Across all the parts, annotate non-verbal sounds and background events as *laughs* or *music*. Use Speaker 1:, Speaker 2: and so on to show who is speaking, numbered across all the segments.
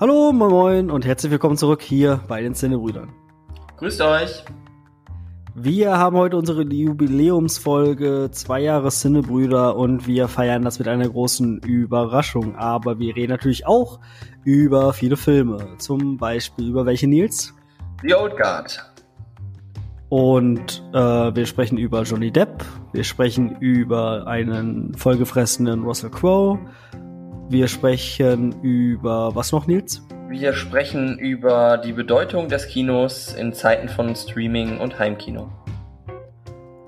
Speaker 1: Hallo, moin moin und herzlich willkommen zurück hier bei den Cinebrüdern.
Speaker 2: Grüßt euch.
Speaker 1: Wir haben heute unsere Jubiläumsfolge, zwei Jahre Cinebrüder und wir feiern das mit einer großen Überraschung. Aber wir reden natürlich auch über viele Filme. Zum Beispiel über welche Nils?
Speaker 2: The Old Guard.
Speaker 1: Und äh, wir sprechen über Johnny Depp, wir sprechen über einen vollgefressenen Russell Crowe, wir sprechen über was noch, Nils?
Speaker 2: Wir sprechen über die Bedeutung des Kinos in Zeiten von Streaming und Heimkino.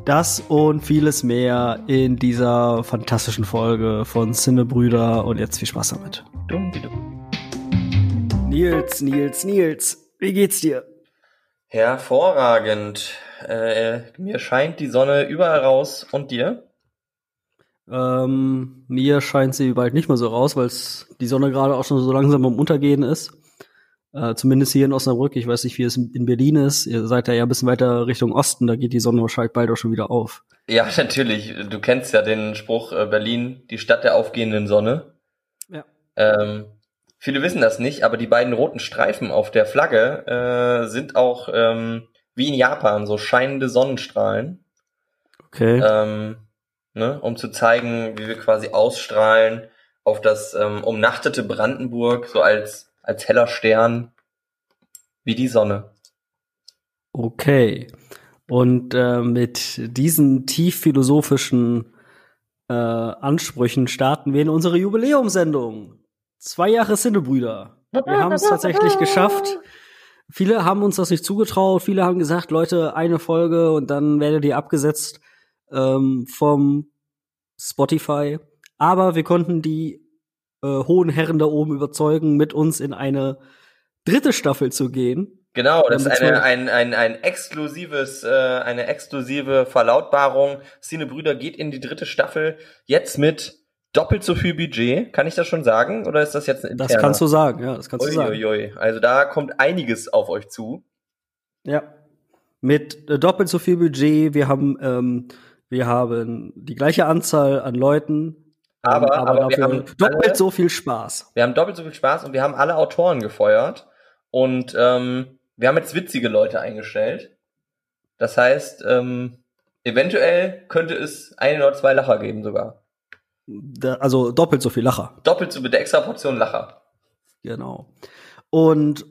Speaker 1: Das und vieles mehr in dieser fantastischen Folge von Cinebrüder und jetzt viel Spaß damit. Dumm, dumm. Nils, Nils, Nils, wie geht's dir?
Speaker 2: Hervorragend. Äh, mir scheint die Sonne überall raus und dir?
Speaker 1: Ähm, mir scheint sie bald nicht mehr so raus, weil die Sonne gerade auch schon so langsam am Untergehen ist. Äh, zumindest hier in Osnabrück. Ich weiß nicht, wie es in Berlin ist. Ihr seid ja, ja ein bisschen weiter Richtung Osten. Da geht die Sonne wahrscheinlich bald auch schon wieder auf.
Speaker 2: Ja, *laughs* natürlich. Du kennst ja den Spruch äh, Berlin, die Stadt der aufgehenden Sonne. Ja. Ähm, viele wissen das nicht, aber die beiden roten Streifen auf der Flagge äh, sind auch ähm, wie in Japan so scheinende Sonnenstrahlen.
Speaker 1: Okay.
Speaker 2: Ähm, ne, um zu zeigen, wie wir quasi ausstrahlen auf das ähm, umnachtete Brandenburg, so als, als heller Stern, wie die Sonne.
Speaker 1: Okay. Und äh, mit diesen tief philosophischen äh, Ansprüchen starten wir in unsere Jubiläumsendung. Zwei Jahre Sinnebrüder. Wir haben es tatsächlich geschafft. Viele haben uns das nicht zugetraut. Viele haben gesagt, Leute, eine Folge und dann werdet ihr abgesetzt ähm, vom Spotify. Aber wir konnten die äh, hohen Herren da oben überzeugen, mit uns in eine dritte Staffel zu gehen.
Speaker 2: Genau, das ist eine, ein, ein, ein exklusives, äh, eine exklusive Verlautbarung. Cine Brüder geht in die dritte Staffel jetzt mit doppelt so viel Budget. Kann ich das schon sagen? Oder ist das jetzt ein
Speaker 1: Das kannst du sagen, ja, das kannst du sagen.
Speaker 2: Also da kommt einiges auf euch zu.
Speaker 1: Ja. Mit äh, doppelt so viel Budget. Wir haben ähm, wir haben die gleiche Anzahl an Leuten,
Speaker 2: aber, aber, aber wir haben
Speaker 1: doppelt alle, so viel Spaß.
Speaker 2: Wir haben doppelt so viel Spaß und wir haben alle Autoren gefeuert und ähm, wir haben jetzt witzige Leute eingestellt. Das heißt, ähm, eventuell könnte es ein oder zwei Lacher geben sogar.
Speaker 1: Da, also doppelt so viel Lacher.
Speaker 2: Doppelt so mit der extra Portion Lacher.
Speaker 1: Genau. Und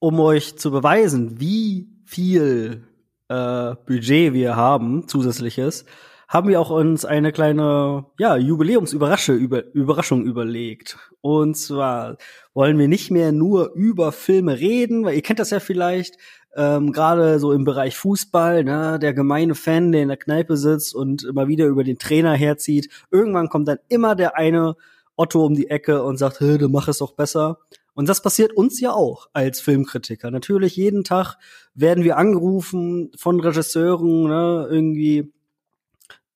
Speaker 1: um euch zu beweisen, wie viel äh, Budget wir haben, zusätzliches, haben wir auch uns eine kleine ja, Jubiläumsüberraschung über, Überraschung überlegt. Und zwar wollen wir nicht mehr nur über Filme reden, weil ihr kennt das ja vielleicht, ähm, gerade so im Bereich Fußball, ne, der gemeine Fan, der in der Kneipe sitzt und immer wieder über den Trainer herzieht. Irgendwann kommt dann immer der eine Otto um die Ecke und sagt, du mach es doch besser. Und das passiert uns ja auch als Filmkritiker. Natürlich jeden Tag werden wir angerufen von Regisseuren, ne, irgendwie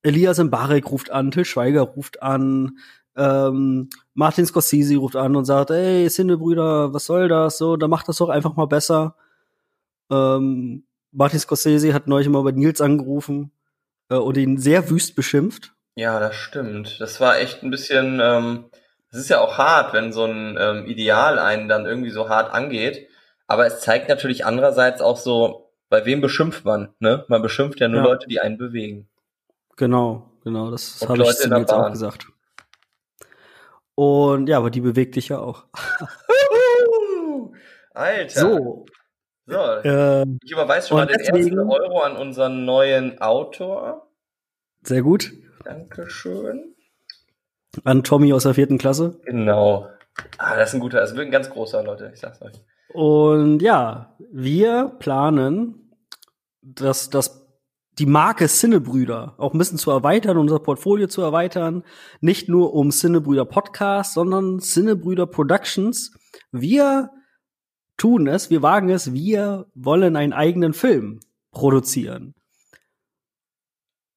Speaker 1: Elias Mbarek ruft an, Till Schweiger ruft an, ähm, Martin Scorsese ruft an und sagt, ey, Cinderbrüder, was soll das? So, da macht das doch einfach mal besser. Ähm, Martin Scorsese hat neulich mal bei Nils angerufen äh, und ihn sehr wüst beschimpft.
Speaker 2: Ja, das stimmt. Das war echt ein bisschen, ähm, es ist ja auch hart, wenn so ein ähm, Ideal einen dann irgendwie so hart angeht. Aber es zeigt natürlich andererseits auch so, bei wem beschimpft man, ne? Man beschimpft ja nur ja. Leute, die einen bewegen.
Speaker 1: Genau, genau, das habe ich zu jetzt auch gesagt. Und ja, aber die bewegt dich ja auch. *laughs*
Speaker 2: Alter.
Speaker 1: So.
Speaker 2: So, äh, ich überweise schon mal den deswegen, ersten Euro an unseren neuen Autor.
Speaker 1: Sehr gut.
Speaker 2: Dankeschön.
Speaker 1: An Tommy aus der vierten Klasse.
Speaker 2: Genau. Ah, das ist ein guter, das wirklich ein ganz großer, Leute, ich sag's euch.
Speaker 1: Und ja, wir planen, dass das die Marke Sinnebrüder auch ein bisschen zu erweitern, unser Portfolio zu erweitern. Nicht nur um Sinnebrüder Podcast, sondern Sinnebrüder Productions. Wir tun es, wir wagen es, wir wollen einen eigenen Film produzieren.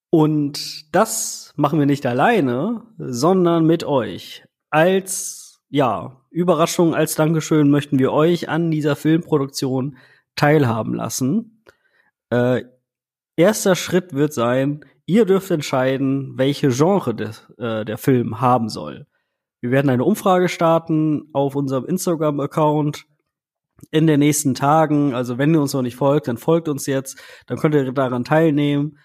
Speaker 1: Und das machen wir nicht alleine, sondern mit euch. Als, ja, Überraschung, als Dankeschön möchten wir euch an dieser Filmproduktion teilhaben lassen. Äh, erster Schritt wird sein, ihr dürft entscheiden, welche Genre des, äh, der Film haben soll. Wir werden eine Umfrage starten auf unserem Instagram-Account in den nächsten Tagen. Also wenn ihr uns noch nicht folgt, dann folgt uns jetzt. Dann könnt ihr daran teilnehmen.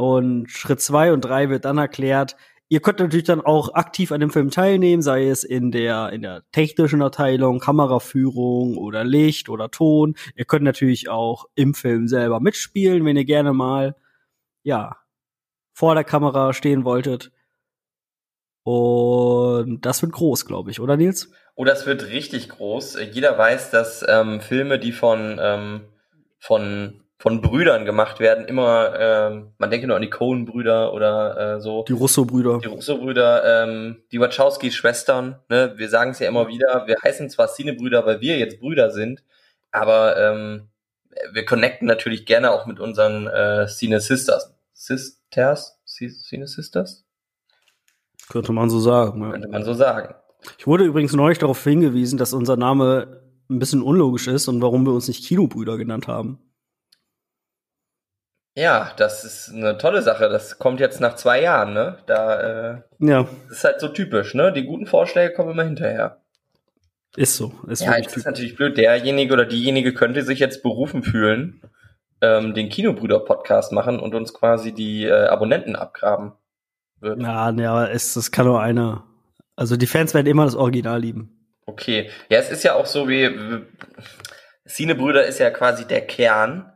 Speaker 1: Und Schritt zwei und drei wird dann erklärt. Ihr könnt natürlich dann auch aktiv an dem Film teilnehmen, sei es in der, in der technischen Abteilung, Kameraführung oder Licht oder Ton. Ihr könnt natürlich auch im Film selber mitspielen, wenn ihr gerne mal, ja, vor der Kamera stehen wolltet. Und das wird groß, glaube ich, oder Nils?
Speaker 2: Oh, das wird richtig groß. Jeder weiß, dass ähm, Filme, die von, ähm, von, von Brüdern gemacht werden, immer, ähm, man denke nur an die Cohen-Brüder oder äh, so.
Speaker 1: Die Russo-Brüder.
Speaker 2: Die Russo-Brüder, ähm, die Wachowski-Schwestern, ne? Wir sagen es ja immer wieder, wir heißen zwar Cine-Brüder, weil wir jetzt Brüder sind, aber ähm, wir connecten natürlich gerne auch mit unseren äh, Cine-Sisters. Sisters? Cine-Sisters?
Speaker 1: Könnte man so sagen.
Speaker 2: Ja. Könnte man so sagen.
Speaker 1: Ich wurde übrigens neulich darauf hingewiesen, dass unser Name ein bisschen unlogisch ist und warum wir uns nicht Kinobrüder genannt haben.
Speaker 2: Ja, das ist eine tolle Sache. Das kommt jetzt nach zwei Jahren, ne? Da äh, ja. ist halt so typisch, ne? Die guten Vorschläge kommen immer hinterher.
Speaker 1: Ist so.
Speaker 2: Ist ja, jetzt ist natürlich blöd. Derjenige oder diejenige könnte sich jetzt berufen fühlen, ähm, den Kinobrüder-Podcast machen und uns quasi die äh, Abonnenten abgraben
Speaker 1: wird. Ja, ja, es, es kann nur einer. Also die Fans werden immer das Original lieben.
Speaker 2: Okay. Ja, es ist ja auch so wie, wie Cinebrüder ist ja quasi der Kern,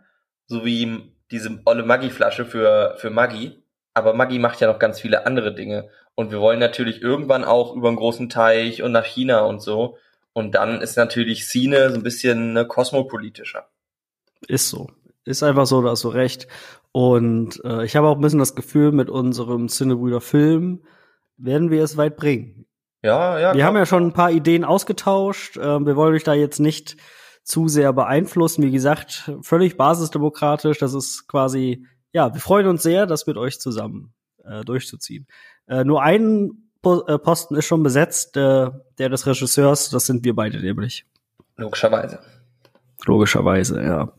Speaker 2: so wie diese olle Maggi-Flasche für, für Maggi. Aber Maggi macht ja noch ganz viele andere Dinge. Und wir wollen natürlich irgendwann auch über einen großen Teich und nach China und so. Und dann ist natürlich Cine so ein bisschen ne, kosmopolitischer.
Speaker 1: Ist so. Ist einfach so, da hast du recht. Und äh, ich habe auch ein bisschen das Gefühl, mit unserem Cinebrüder Film werden wir es weit bringen.
Speaker 2: Ja, ja.
Speaker 1: Wir klar. haben ja schon ein paar Ideen ausgetauscht. Äh, wir wollen euch da jetzt nicht zu sehr beeinflussen. Wie gesagt, völlig basisdemokratisch. Das ist quasi, ja, wir freuen uns sehr, das mit euch zusammen äh, durchzuziehen. Äh, nur ein po äh, Posten ist schon besetzt, äh, der des Regisseurs. Das sind wir beide nämlich.
Speaker 2: Logischerweise.
Speaker 1: Logischerweise, ja.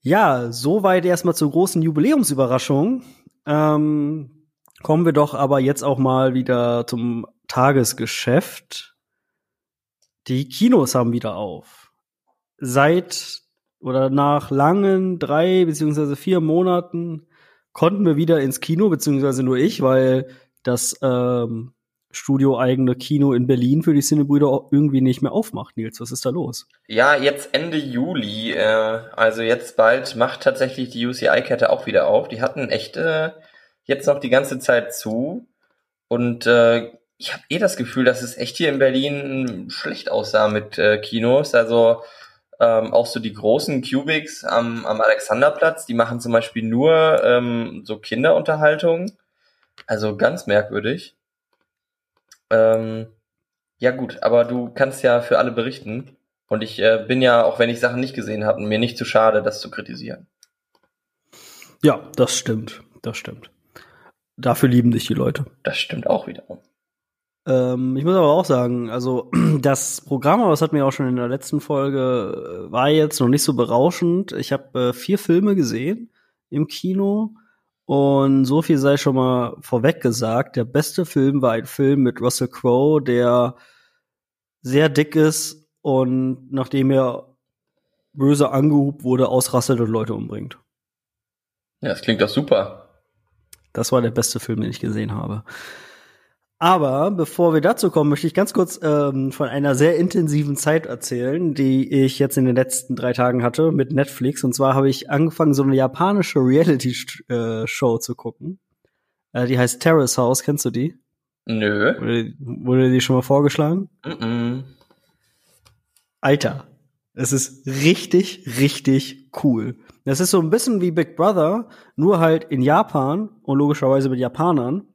Speaker 1: Ja, soweit erstmal zur großen Jubiläumsüberraschung. Ähm, kommen wir doch aber jetzt auch mal wieder zum Tagesgeschäft. Die Kinos haben wieder auf. Seit oder nach langen drei beziehungsweise vier Monaten konnten wir wieder ins Kino, beziehungsweise nur ich, weil das ähm, studioeigene Kino in Berlin für die Cinebrüder irgendwie nicht mehr aufmacht. Nils, was ist da los?
Speaker 2: Ja, jetzt Ende Juli, äh, also jetzt bald macht tatsächlich die UCI-Kette auch wieder auf. Die hatten echt äh, jetzt noch die ganze Zeit zu und äh, ich habe eh das Gefühl, dass es echt hier in Berlin schlecht aussah mit äh, Kinos. Also ähm, auch so die großen Cubics am, am Alexanderplatz, die machen zum Beispiel nur ähm, so Kinderunterhaltung. Also ganz merkwürdig. Ähm, ja gut, aber du kannst ja für alle berichten. Und ich äh, bin ja, auch wenn ich Sachen nicht gesehen habe, mir nicht zu schade, das zu kritisieren.
Speaker 1: Ja, das stimmt. Das stimmt. Dafür lieben dich die Leute.
Speaker 2: Das stimmt auch wiederum.
Speaker 1: Ähm, ich muss aber auch sagen, also *clears throat* das Programm, aber das hatten wir auch schon in der letzten Folge, äh, war jetzt noch nicht so berauschend. Ich habe äh, vier Filme gesehen im Kino und so viel sei schon mal vorweg gesagt. Der beste Film war ein Film mit Russell Crowe, der sehr dick ist und nachdem er böse angehubt wurde, ausrastet und Leute umbringt.
Speaker 2: Ja, das klingt doch super.
Speaker 1: Das war der beste Film, den ich gesehen habe. Aber bevor wir dazu kommen, möchte ich ganz kurz ähm, von einer sehr intensiven Zeit erzählen, die ich jetzt in den letzten drei Tagen hatte mit Netflix. Und zwar habe ich angefangen, so eine japanische Reality-Show zu gucken. Äh, die heißt Terrace House. Kennst du die?
Speaker 2: Nö.
Speaker 1: Wurde, wurde die schon mal vorgeschlagen?
Speaker 2: Mm, -mm.
Speaker 1: Alter, es ist richtig, richtig cool. Das ist so ein bisschen wie Big Brother, nur halt in Japan und logischerweise mit Japanern.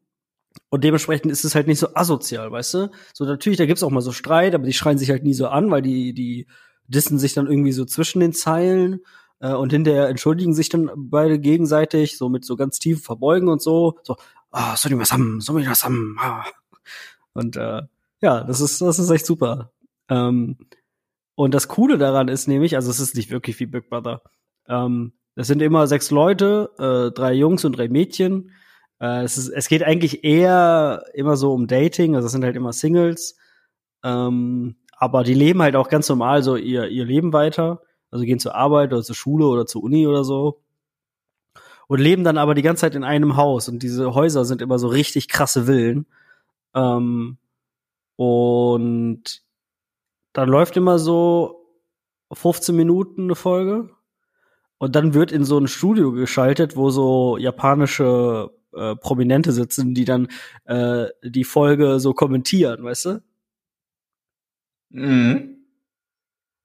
Speaker 1: Und dementsprechend ist es halt nicht so asozial, weißt du? So natürlich, da gibt's auch mal so Streit, aber die schreien sich halt nie so an, weil die, die dissen sich dann irgendwie so zwischen den Zeilen äh, und hinterher entschuldigen sich dann beide gegenseitig, so mit so ganz tiefen Verbeugen und so. So, ah, oh, soll ich was haben, soll ich was haben. Ah. Und äh, ja, das ist, das ist echt super. Ähm, und das Coole daran ist nämlich, also es ist nicht wirklich wie Big Brother. Ähm, das sind immer sechs Leute, äh, drei Jungs und drei Mädchen Äh, es, ist, es geht eigentlich eher immer so um Dating, also es sind halt immer Singles. Ähm, aber die leben halt auch ganz normal so ihr, ihr Leben weiter. Also gehen zur Arbeit oder zur Schule oder zur Uni oder so. Und leben dann aber die ganze Zeit in einem Haus. Und diese Häuser sind immer so richtig krasse Villen. Ähm, und dann läuft immer so 15 Minuten eine Folge. Und dann wird in so ein Studio geschaltet, wo so japanische äh, Prominente sitzen, die dann äh, die Folge so kommentieren, weißt du? Mhm.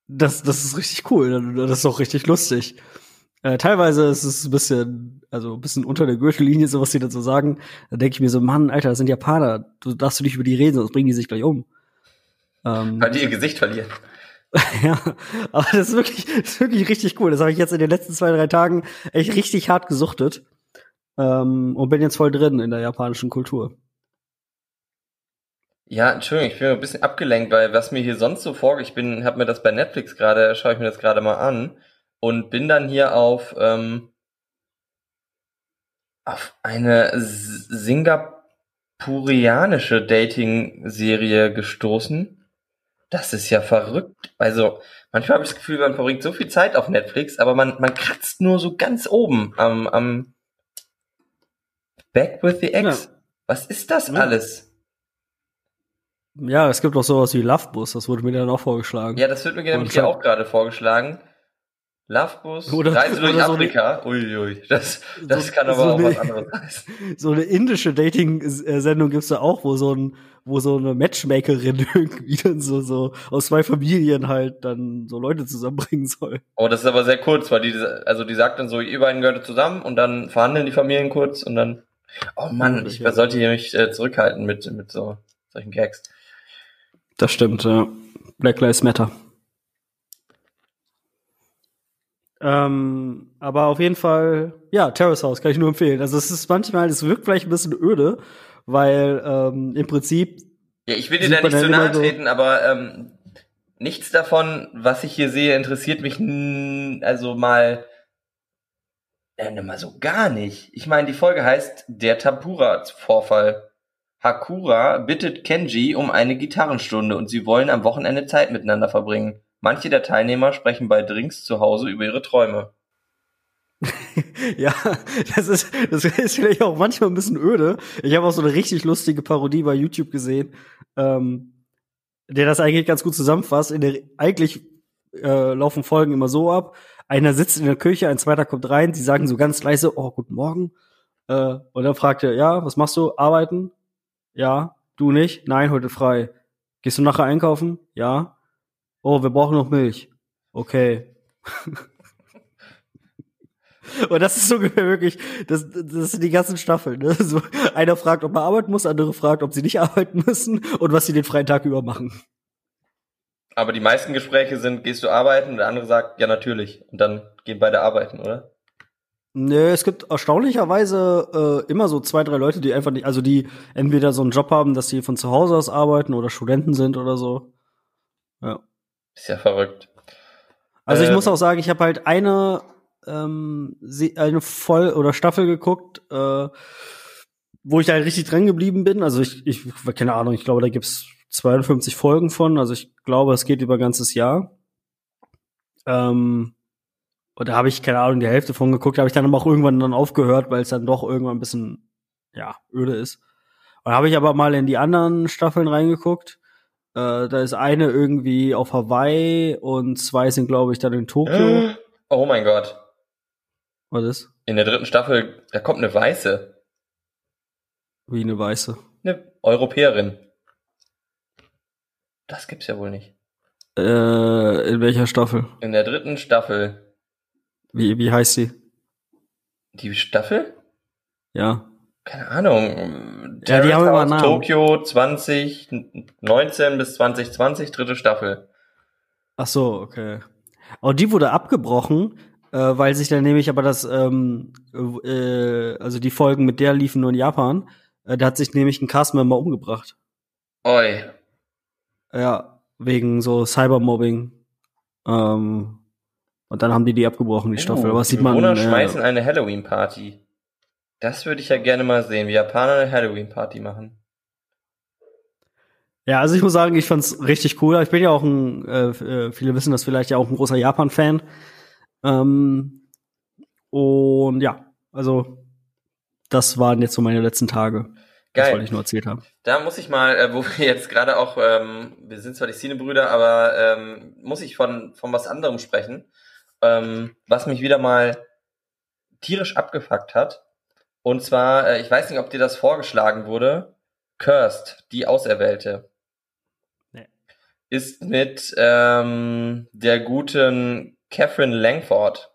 Speaker 1: Das, das ist richtig cool. Das ist auch richtig lustig. Äh, teilweise ist es ein bisschen, also ein bisschen unter der Gürtellinie, so was die dazu sagen. Da denke ich mir so, Mann, Alter, das sind Japaner. Du darfst du nicht über die reden, sonst bringen die sich gleich um.
Speaker 2: Ähm, Weil die ihr Gesicht verlieren. *laughs*
Speaker 1: ja, aber das ist wirklich, das ist wirklich richtig cool. Das habe ich jetzt in den letzten zwei, drei Tagen echt richtig hart gesuchtet. Ähm, und bin jetzt voll drin in der japanischen Kultur.
Speaker 2: Ja, Entschuldigung, ich bin ein bisschen abgelenkt, weil was mir hier sonst so vorgeht, ich bin, habe mir das bei Netflix gerade, schaue ich mir das gerade mal an und bin dann hier auf ähm, auf eine singapurianische Dating-Serie gestoßen. Das ist ja verrückt. Also manchmal habe ich das Gefühl, man verbringt so viel Zeit auf Netflix, aber man man kratzt nur so ganz oben am am Back with the Ex. Ja. Was ist das ja. alles?
Speaker 1: Ja, es gibt auch sowas wie Lovebus, das wurde mir dann auch vorgeschlagen.
Speaker 2: Ja, das wird mir nämlich hier auch gerade vorgeschlagen. Lovebus, oder, Reise durch oder Afrika. So Uiui, das, das so, kann aber so auch eine, was anderes heißen. *laughs*
Speaker 1: So eine indische Dating-Sendung gibt's da auch, wo so ein, wo so eine Matchmakerin *laughs* irgendwie dann so, so aus zwei Familien halt dann so Leute zusammenbringen soll.
Speaker 2: Oh, das ist aber sehr kurz, weil die, also die sagt dann so, ihr beiden gehört zusammen und dann verhandeln die Familien kurz und dann, oh Mann, ich sollte hier mich äh, zurückhalten mit, mit so solchen Gags.
Speaker 1: Das stimmt, ja. Black Lives Matter. Ähm, aber auf jeden Fall, ja, Terrace House kann ich nur empfehlen. Also es ist manchmal, es wirkt vielleicht ein bisschen öde, weil ähm, im Prinzip.
Speaker 2: Ja, ich will dir da nicht zu nahe treten, so aber ähm, nichts davon, was ich hier sehe, interessiert mich also mal, äh, mal so gar nicht. Ich meine, die Folge heißt Der Tapura-Vorfall. Hakura bittet Kenji um eine Gitarrenstunde und sie wollen am Wochenende Zeit miteinander verbringen. Manche der Teilnehmer sprechen bei Drinks zu Hause über ihre Träume. *laughs*
Speaker 1: ja, das ist, das ist vielleicht auch manchmal ein bisschen öde. Ich habe auch so eine richtig lustige Parodie bei YouTube gesehen, ähm, der das eigentlich ganz gut zusammenfasst. In der, eigentlich äh, laufen Folgen immer so ab. Einer sitzt in der Küche, ein zweiter kommt rein, sie sagen so ganz leise, oh, guten Morgen. Äh, und dann fragt er, ja, was machst du? Arbeiten? Ja. Du nicht? Nein, heute frei. Gehst du nachher einkaufen? Ja. Oh, wir brauchen noch Milch. Okay. *laughs* Und das ist so wirklich, das, das sind die ganzen Staffeln. Ne? So, einer fragt, ob man arbeiten muss, andere fragt, ob sie nicht *laughs* arbeiten müssen und was sie den freien Tag über machen.
Speaker 2: Aber die meisten Gespräche sind, gehst du arbeiten? Und der andere sagt, ja, natürlich. Und dann gehen beide arbeiten, oder?
Speaker 1: Nee, es gibt erstaunlicherweise äh, immer so zwei, drei Leute, die einfach nicht, also die entweder so einen Job haben, dass sie von zu Hause aus arbeiten oder Studenten sind oder so. Ja.
Speaker 2: Ist ja verrückt.
Speaker 1: Also ich ähm, muss auch sagen, ich habe halt eine ähm, eine Voll- oder Staffel geguckt, äh, wo ich halt richtig dran geblieben bin. Also ich, ich keine Ahnung, ich glaube, da gibt's 52 Folgen von. Also ich glaube, es geht über ein ganzes Jahr. Ähm, und da habe ich, keine Ahnung, die Hälfte von geguckt, habe ich dann aber auch irgendwann dann aufgehört, weil es dann doch irgendwann ein bisschen, ja, öde ist. Und habe ich aber mal in die anderen Staffeln reingeguckt. Äh, da ist eine irgendwie auf Hawaii und zwei sind, glaube ich, dann in Tokio.
Speaker 2: Oh mein Gott.
Speaker 1: Was ist?
Speaker 2: In der dritten Staffel, da kommt eine Weiße.
Speaker 1: Wie eine Weiße?
Speaker 2: Eine Europäerin. Das gibt's ja wohl nicht.
Speaker 1: Äh, in welcher Staffel?
Speaker 2: In der dritten Staffel.
Speaker 1: Wie, wie heißt sie?
Speaker 2: Die Staffel?
Speaker 1: Ja.
Speaker 2: Keine Ahnung.
Speaker 1: Ja, die haben immer Namen.
Speaker 2: Tokio 2019 bis 2020, dritte Staffel.
Speaker 1: Ach so, okay. Und die wurde abgebrochen, äh, weil sich dann nämlich aber das, ähm, äh, also die Folgen mit der liefen nur in Japan. Äh, da hat sich nämlich ein Castmember umgebracht.
Speaker 2: Oi.
Speaker 1: Ja, wegen so Cybermobbing. Ähm, und dann haben die die abgebrochen, die Staffel.
Speaker 2: Oh,
Speaker 1: Aber
Speaker 2: sieht man. Bewohner schmeißen eine Halloween-Party. Das würde ich ja gerne mal sehen, wie Japaner eine Halloween-Party machen.
Speaker 1: Ja, also ich muss sagen, ich fand's richtig cool. Ich bin ja auch ein, äh, äh, viele wissen das vielleicht ja auch ein großer Japan-Fan. Ähm, und ja, also das waren jetzt so meine letzten Tage. Geil. Das wollte ich nur erzählt haben.
Speaker 2: Da muss ich mal, äh, wo wir jetzt gerade auch, ähm, wir sind zwar die Szene-Brüder, aber ähm, muss ich von, von was anderem sprechen, ähm, was mich wieder mal tierisch abgefuckt hat. Und zwar, äh, ich weiß nicht, ob dir das vorgeschlagen wurde, Cursed, die Auserwählte ist mit ähm, der guten Catherine Langford.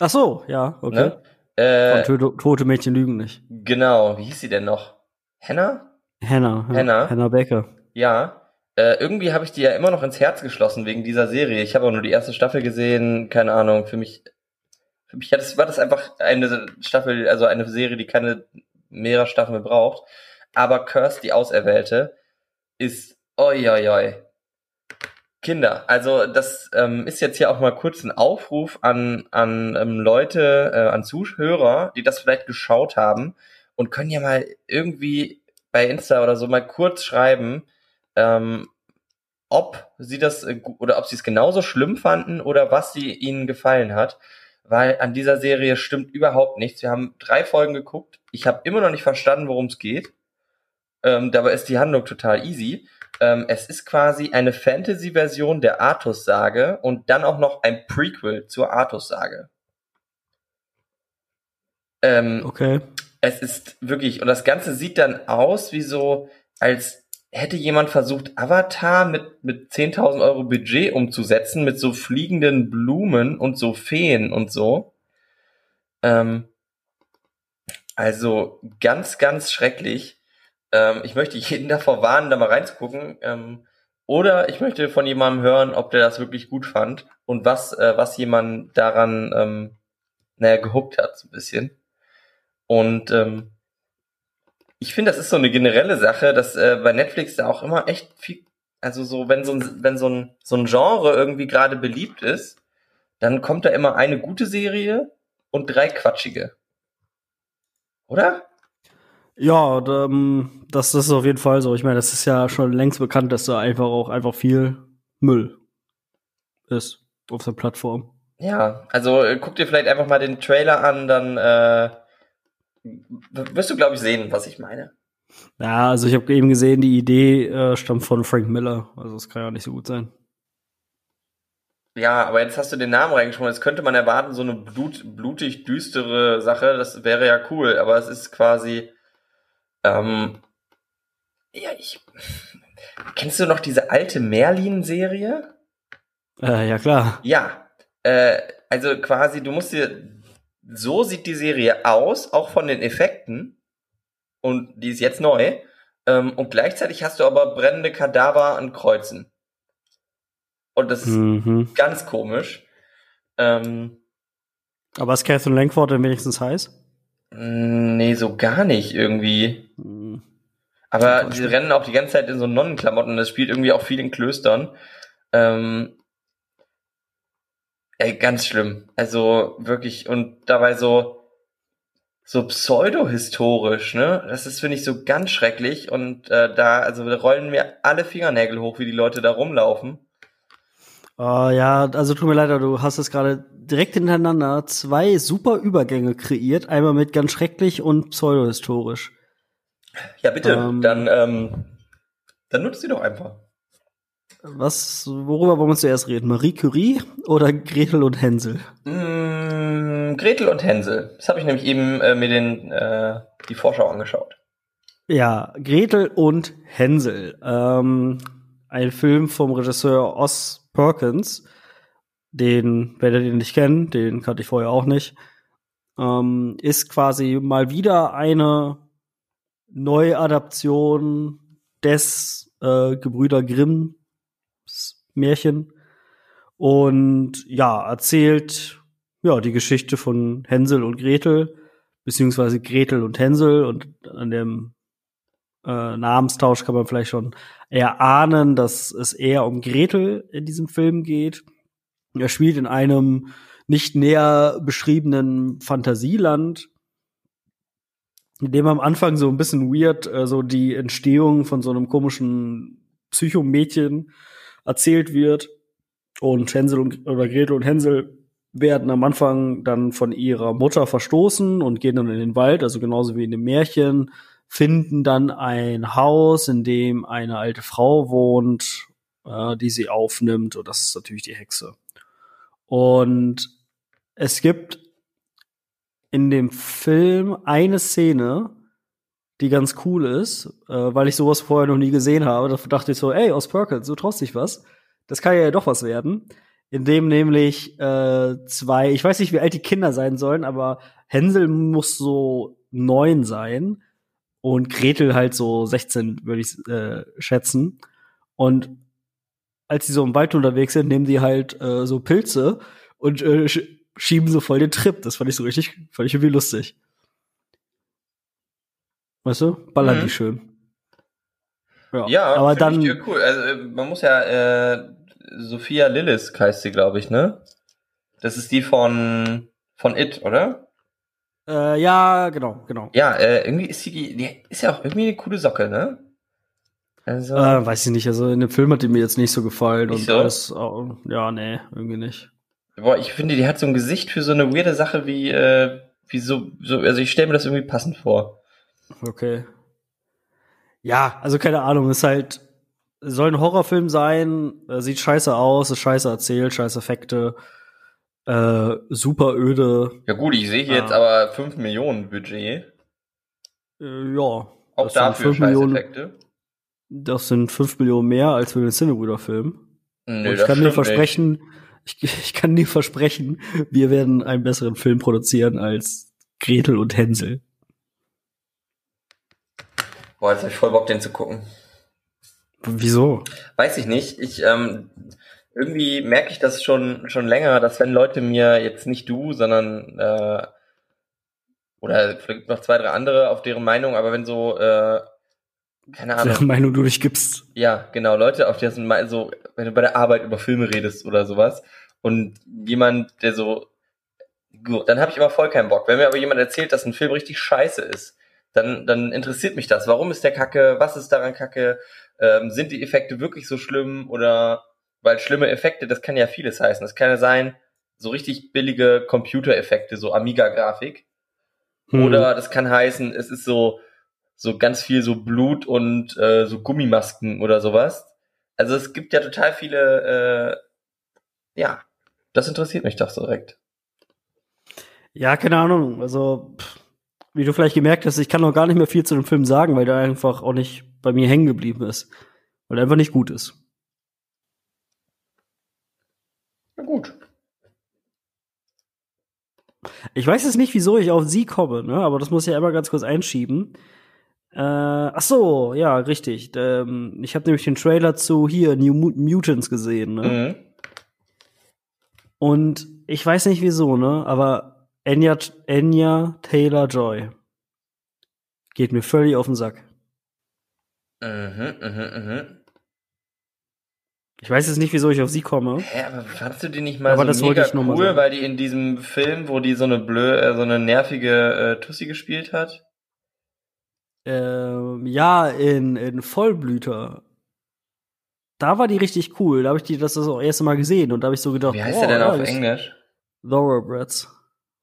Speaker 1: Ach so, ja, okay. Ne? Äh, Von Tote Mädchen lügen nicht.
Speaker 2: Genau, wie hieß sie denn noch? Hannah?
Speaker 1: Hannah.
Speaker 2: Hannah.
Speaker 1: Hannah Baker.
Speaker 2: Ja. Äh, irgendwie habe ich die ja immer noch ins Herz geschlossen wegen dieser Serie. Ich habe auch nur die erste Staffel gesehen, keine Ahnung. Für mich, für mich das, war das einfach eine Staffel, also eine Serie, die keine mehrere Staffeln braucht. Aber Curse, die Auserwählte, ist Oi, oi, oi. Kinder, also das ähm, ist jetzt hier auch mal kurz ein Aufruf an, an ähm, Leute, äh, an Zuhörer, die das vielleicht geschaut haben und können ja mal irgendwie bei Insta oder so mal kurz schreiben, ähm, ob sie das äh, oder ob sie es genauso schlimm fanden oder was sie ihnen gefallen hat, weil an dieser Serie stimmt überhaupt nichts. Wir haben drei Folgen geguckt, ich habe immer noch nicht verstanden, worum es geht. Ähm, dabei ist die Handlung total easy. Ähm, es ist quasi eine Fantasy-Version der Artus-Sage und dann auch noch ein Prequel zur Artus-Sage. Ähm,
Speaker 1: okay.
Speaker 2: Es ist wirklich, und das Ganze sieht dann aus wie so, als hätte jemand versucht, Avatar mit, mit 10.000 Euro Budget umzusetzen, mit so fliegenden Blumen und so Feen und so. Ähm, also ganz, ganz schrecklich. Ähm, ich möchte jeden *laughs* davor warnen, da mal reinzugucken. Ähm, oder ich möchte von jemandem hören, ob der das wirklich gut fand und was, äh, was jemand daran, ähm, naja, gehuckt hat, so ein bisschen. Und ähm, ich finde, das ist so eine generelle Sache, dass äh, bei Netflix da auch immer echt viel, also so, wenn so ein, wenn so ein, so ein Genre irgendwie gerade beliebt ist, dann kommt da immer eine gute Serie und drei quatschige. Oder?
Speaker 1: Ja, ähm, das, das ist auf jeden Fall so. Ich meine, das ist ja schon längst bekannt, dass da einfach auch einfach viel Müll ist auf der Plattform.
Speaker 2: Ja, also äh, guck dir vielleicht einfach mal den Trailer an, dann äh, wirst du, glaube ich, sehen, was ich meine.
Speaker 1: Ja, also ich habe eben gesehen, die Idee äh, stammt von Frank Miller. Also das kann ja nicht so gut sein.
Speaker 2: Ja, aber jetzt hast du den Namen reingeschrieben. Jetzt könnte man erwarten, so eine blut, blutig düstere Sache. Das wäre ja cool. Aber es ist quasi ähm, ja, ich. Kennst du noch diese alte Merlin-Serie?
Speaker 1: Äh, ja, klar.
Speaker 2: Ja. Äh, also quasi, du musst dir. So sieht die Serie aus, auch von den Effekten. Und die ist jetzt neu. Ähm, und gleichzeitig hast du aber brennende Kadaver an Kreuzen. Und das mhm. ist ganz komisch. Ähm,
Speaker 1: aber ist Catherine Langford denn wenigstens heiß?
Speaker 2: Nee, so gar nicht irgendwie. Hm. Aber sie rennen auch die ganze Zeit in so Nonnenklamotten. Das spielt irgendwie auch viel in Klöstern. Ähm, ey, ganz schlimm. Also wirklich und dabei so so pseudo-historisch, ne? Das ist finde ich so ganz schrecklich und äh, da also da rollen mir alle Fingernägel hoch, wie die Leute da rumlaufen.
Speaker 1: Oh, ja, also tut mir leid, du hast es gerade direkt hintereinander zwei super Übergänge kreiert, einmal mit ganz schrecklich und pseudohistorisch.
Speaker 2: Ja, bitte, ähm, dann, ähm, dann nutzt sie doch einfach.
Speaker 1: Was, worüber wollen wir zuerst reden? Marie Curie oder Gretel und Hänsel?
Speaker 2: Mm, Gretel und Hänsel. Das habe ich nämlich eben äh, mir den, äh, die Vorschau angeschaut.
Speaker 1: Ja, Gretel und Hänsel. Ähm, ein Film vom Regisseur Oz Perkins. Den werdet ihr nicht kennen, den kannte ich vorher auch nicht. Ähm, ist quasi mal wieder eine Neuadaption des äh, Gebrüder Grimm Märchen und ja, erzählt ja die Geschichte von Hänsel und Gretel, beziehungsweise Gretel und Hänsel und an dem äh, Namenstausch kann man vielleicht schon erahnen, dass es eher um Gretel in diesem Film geht. Er spielt in einem nicht näher beschriebenen Fantasieland, in dem am Anfang so ein bisschen weird äh, so die Entstehung von so einem komischen Psychomädchen erzählt wird. Und Hänsel und, oder Gretel und Hänsel werden am Anfang dann von ihrer Mutter verstoßen und gehen dann in den Wald, also genauso wie in dem Märchen, finden dann ein Haus, in dem eine alte Frau wohnt, äh, die sie aufnimmt, und das ist natürlich die Hexe. Und es gibt in dem Film eine Szene, die ganz cool ist, äh, weil ich sowas vorher noch nie gesehen habe. Da dachte ich so, ey, aus Perkins, du traust dich was. Das kann ja doch was werden. In dem nämlich äh, zwei, ich weiß nicht, wie alt die Kinder sein sollen, aber Hänsel muss so neun sein und Gretel halt so 16, würde ich äh, schätzen. Und als sie so im Wald unterwegs sind, nehmen die halt äh, so Pilze und äh, schieben so voll den Trip. Das fand ich so richtig, fand ich irgendwie lustig. Weißt du? Ballern mhm. die schön.
Speaker 2: Ja, ja aber dann. Ich cool. Also, äh, man muss ja, äh, Sophia Lillis heißt sie, glaube ich, ne? Das ist die von, von It, oder?
Speaker 1: Äh, ja, genau, genau.
Speaker 2: Ja, äh, irgendwie ist sie, die ist ja auch irgendwie eine coole Socke, ne?
Speaker 1: Also. Äh, weiß ich nicht, also in dem Film hat die mir jetzt nicht so gefallen nicht und so? alles, oh, ja, nee, irgendwie nicht.
Speaker 2: Boah, ich finde, die hat so ein Gesicht für so eine weirde Sache wie, äh, wie so, so also ich stelle mir das irgendwie passend vor.
Speaker 1: Okay. Ja, also keine Ahnung, ist halt, soll ein Horrorfilm sein, äh, sieht scheiße aus, ist scheiße erzählt, scheiße Effekte, äh, super öde.
Speaker 2: Ja gut, ich sehe hier äh, jetzt aber 5 Millionen Budget.
Speaker 1: Äh, ja.
Speaker 2: Auch dafür scheiße Millionen, Effekte.
Speaker 1: Das sind 5 Millionen mehr als für den Cinebrüder-Film. Nö, ich kann dir versprechen, nicht ich, ich kann dir versprechen, wir werden einen besseren Film produzieren als Gretel und Hänsel.
Speaker 2: Boah, jetzt hab ich voll Bock, den zu gucken.
Speaker 1: Wieso?
Speaker 2: Weiß ich nicht. Ich, ähm, irgendwie merke ich das schon, schon länger, dass wenn Leute mir jetzt nicht du, sondern äh, oder vielleicht noch zwei, drei andere auf deren Meinung, aber wenn so, äh, keine Ahnung. Deren
Speaker 1: Meinung du dich gibst.
Speaker 2: Ja, genau, Leute, auf deren so, wenn du bei der Arbeit über Filme redest oder sowas, und jemand, der so, gut, dann habe ich immer voll keinen Bock. Wenn mir aber jemand erzählt, dass ein Film richtig scheiße ist, dann, dann interessiert mich das. Warum ist der kacke? Was ist daran kacke? Ähm, sind die Effekte wirklich so schlimm? Oder, weil schlimme Effekte, das kann ja vieles heißen. Das kann ja sein, so richtig billige Computereffekte, so Amiga-Grafik. Hm. Oder das kann heißen, es ist so, so ganz viel so Blut und äh, so Gummimasken oder sowas. Also es gibt ja total viele, äh, ja, das interessiert mich doch direkt.
Speaker 1: Ja, keine Ahnung. Also, wie du vielleicht gemerkt hast, ich kann noch gar nicht mehr viel zu dem Film sagen, weil der einfach auch nicht bei mir hängen geblieben ist. Weil er einfach nicht gut ist.
Speaker 2: Na gut.
Speaker 1: Ich weiß jetzt nicht, wieso ich auf sie komme, ne? aber das muss ich ja immer ganz kurz einschieben. Äh, ach so, ja, richtig. Ähm, ich habe nämlich den Trailer zu hier New Mutants gesehen. Ne? Mhm. Und ich weiß nicht wieso, ne? Aber Enya, Enya Taylor Joy geht mir völlig auf den Sack. Mhm, mhm, mhm. Ich weiß jetzt nicht, wieso ich auf sie komme.
Speaker 2: Hä, aber fandst du die nicht mal aber so mega cool, weil die in diesem Film, wo die so eine blö, äh, so eine nervige äh, Tussi gespielt hat?
Speaker 1: Ähm, ja, in, in Vollblüter da war die richtig cool. Da habe ich die das, das auch erste Mal gesehen und da habe ich so gedacht,
Speaker 2: wie heißt oh, der denn auf Englisch?
Speaker 1: Thoroughbreds.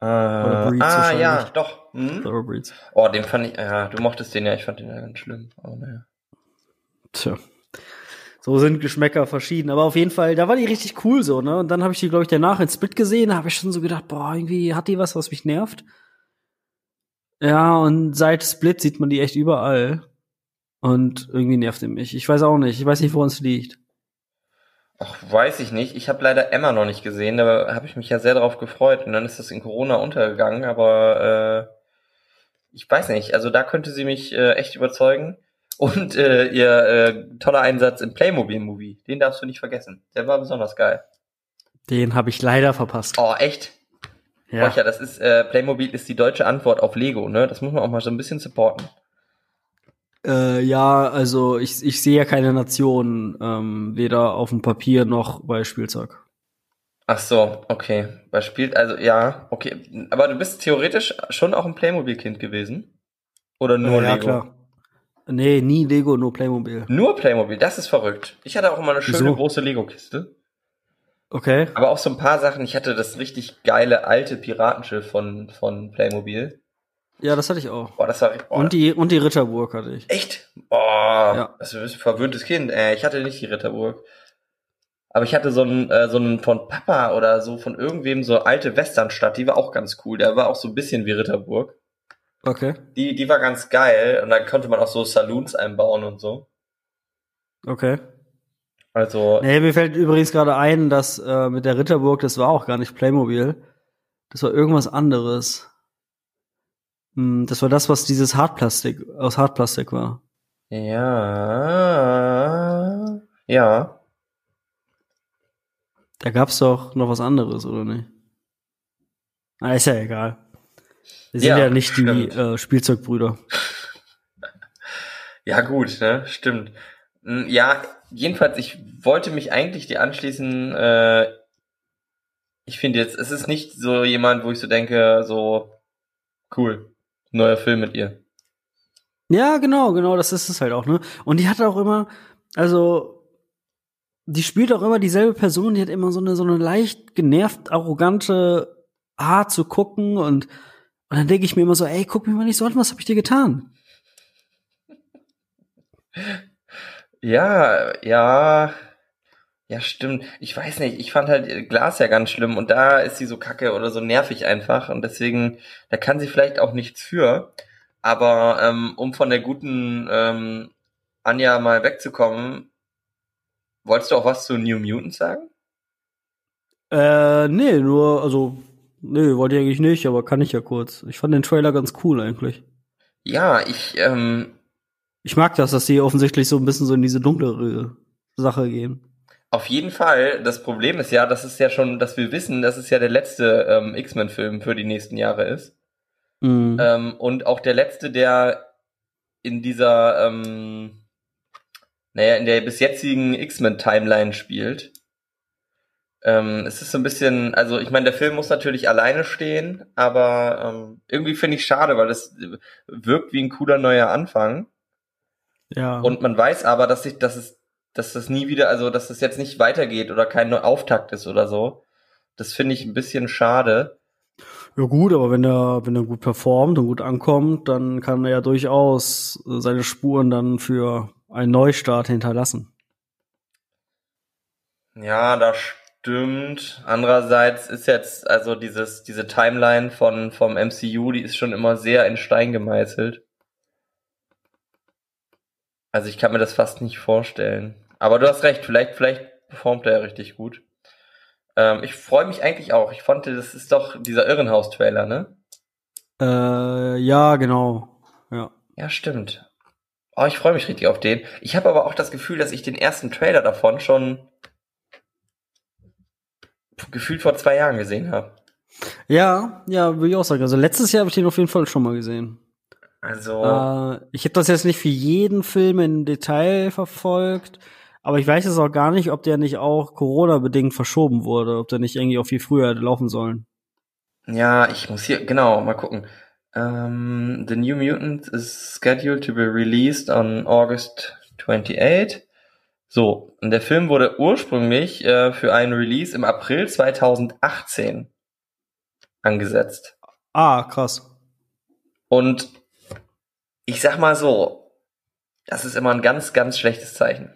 Speaker 2: Äh, ah, ja, doch. Hm? Thoroughbreds. Oh, den fand ich, ja, du mochtest den ja, ich fand den ja ganz schlimm. Aber naja.
Speaker 1: Tja. So sind Geschmäcker verschieden. Aber auf jeden Fall, da war die richtig cool so, ne? Und dann habe ich die, glaube ich, danach in Split gesehen, da habe ich schon so gedacht, boah, irgendwie hat die was, was mich nervt. Ja, und seit Split sieht man die echt überall. Und irgendwie nervt er mich. Ich weiß auch nicht. Ich weiß nicht, woran es liegt.
Speaker 2: Ach, weiß ich nicht. Ich habe leider Emma noch nicht gesehen. Da habe ich mich ja sehr darauf gefreut. Und dann ist das in Corona untergegangen. Aber äh, ich weiß nicht. Also da könnte sie mich äh, echt überzeugen. Und äh, ihr äh, toller Einsatz im Playmobil-Movie. Den darfst du nicht vergessen. Der war besonders geil.
Speaker 1: Den habe ich leider verpasst.
Speaker 2: Oh, echt? Ja. Boah, ja, das ist, äh, Playmobil ist die deutsche Antwort auf Lego, ne? Das muss man auch mal so ein bisschen supporten.
Speaker 1: Äh, ja, also ich, ich sehe ja keine Nation, ähm, weder auf dem Papier noch bei Spielzeug.
Speaker 2: Ach so, okay. Was spielt, also ja, okay. Aber du bist theoretisch schon auch ein Playmobil-Kind gewesen? Oder nur ja, Lego? Klar.
Speaker 1: Nee, nie Lego, nur Playmobil.
Speaker 2: Nur Playmobil, das ist verrückt. Ich hatte auch immer eine schöne Wieso? große Lego-Kiste.
Speaker 1: Okay.
Speaker 2: Aber auch so ein paar Sachen. Ich hatte das richtig geile alte Piratenschiff von, von Playmobil.
Speaker 1: Ja, das hatte ich auch.
Speaker 2: Boah, das war,
Speaker 1: boah. Und die, und die Ritterburg hatte ich.
Speaker 2: Echt? Boah, ja. das ist ein verwöhntes Kind. Äh, ich hatte nicht die Ritterburg. Aber ich hatte so einen, äh, so einen von Papa oder so von irgendwem so alte Westernstadt, die war auch ganz cool. Der war auch so ein bisschen wie Ritterburg.
Speaker 1: Okay.
Speaker 2: Die, die war ganz geil und da konnte man auch so Saloons einbauen und so.
Speaker 1: Okay.
Speaker 2: Also.
Speaker 1: Nee, mir fällt übrigens gerade ein, dass äh, mit der Ritterburg, das war auch gar nicht Playmobil. Das war irgendwas anderes. Hm, das war das, was dieses Hartplastik, aus Hartplastik war.
Speaker 2: Ja. Ja.
Speaker 1: Da gab's doch noch was anderes, oder nicht? Ah, ist ja egal. Wir sind ja, ja nicht stimmt. die äh, Spielzeugbrüder.
Speaker 2: Ja, gut, ne? Stimmt. Hm, ja, jedenfalls, ich wollte mich eigentlich dir anschließen, äh, ich finde jetzt, es ist nicht so jemand, wo ich so denke, so, cool, neuer Film mit ihr.
Speaker 1: Ja, genau, genau, das ist es halt auch, ne? Und die hat auch immer, also die spielt auch immer dieselbe Person, die hat immer so eine, so eine leicht genervt, arrogante Art zu gucken und, und dann denke ich mir immer so, ey, guck mich mal nicht so an, was habe ich dir getan?
Speaker 2: Ja, ja, ja, stimmt. Ich weiß nicht, ich fand halt Glas ja ganz schlimm und da ist sie so kacke oder so nervig einfach und deswegen, da kann sie vielleicht auch nichts für. Aber ähm, um von der guten ähm, Anja mal wegzukommen, Wolltest du auch was zu New Mutants sagen?
Speaker 1: Äh, nee, nur, also, nee, wollte ich eigentlich nicht, aber kann ich ja kurz. Ich fand den Trailer ganz cool eigentlich.
Speaker 2: Ja, ich, ähm.
Speaker 1: Ich mag das, dass die offensichtlich so ein bisschen so in diese dunklere Sache gehen.
Speaker 2: Auf jeden Fall. Das Problem ist ja, das ist ja schon, dass wir wissen, dass es ja der letzte ähm, X-Men-Film für die nächsten Jahre ist. Mhm. Ähm, und auch der letzte, der in dieser, ähm, naja, in der bis jetzigen X-Men-Timeline spielt. Ähm, es ist so ein bisschen, also ich meine, der Film muss natürlich alleine stehen, aber ähm, irgendwie finde ich schade, weil das wirkt wie ein cooler neuer Anfang.
Speaker 1: Ja.
Speaker 2: Und man weiß aber, dass sich, dass es, dass das nie wieder, also dass es jetzt nicht weitergeht oder kein Auftakt ist oder so. Das finde ich ein bisschen schade.
Speaker 1: Ja gut, aber wenn er, wenn er gut performt und gut ankommt, dann kann er ja durchaus seine Spuren dann für einen Neustart hinterlassen.
Speaker 2: Ja, das stimmt. Andererseits ist jetzt, also dieses, diese Timeline von, vom MCU, die ist schon immer sehr in Stein gemeißelt. Also ich kann mir das fast nicht vorstellen. Aber du hast recht, vielleicht, vielleicht performt er ja richtig gut. Ähm, ich freue mich eigentlich auch. Ich fand, das ist doch dieser Irrenhaus-Trailer, ne?
Speaker 1: Äh, ja, genau. Ja.
Speaker 2: Ja, stimmt. Oh, ich freue mich richtig auf den. Ich habe aber auch das Gefühl, dass ich den ersten Trailer davon schon gefühlt vor zwei Jahren gesehen habe.
Speaker 1: Ja, ja, würde ich auch sagen. Also letztes Jahr habe ich den auf jeden Fall schon mal gesehen.
Speaker 2: Also.
Speaker 1: Äh, ich habe das jetzt nicht für jeden Film in Detail verfolgt, aber ich weiß jetzt auch gar nicht, ob der nicht auch Corona-bedingt verschoben wurde, ob der nicht irgendwie auch viel früher hätte laufen sollen.
Speaker 2: Ja, ich muss hier, genau, mal gucken. Um, the New Mutant is scheduled to be released on August 28. So, und der Film wurde ursprünglich äh, für einen Release im April 2018 angesetzt.
Speaker 1: Ah, krass.
Speaker 2: Und ich sag mal so, das ist immer ein ganz, ganz schlechtes Zeichen.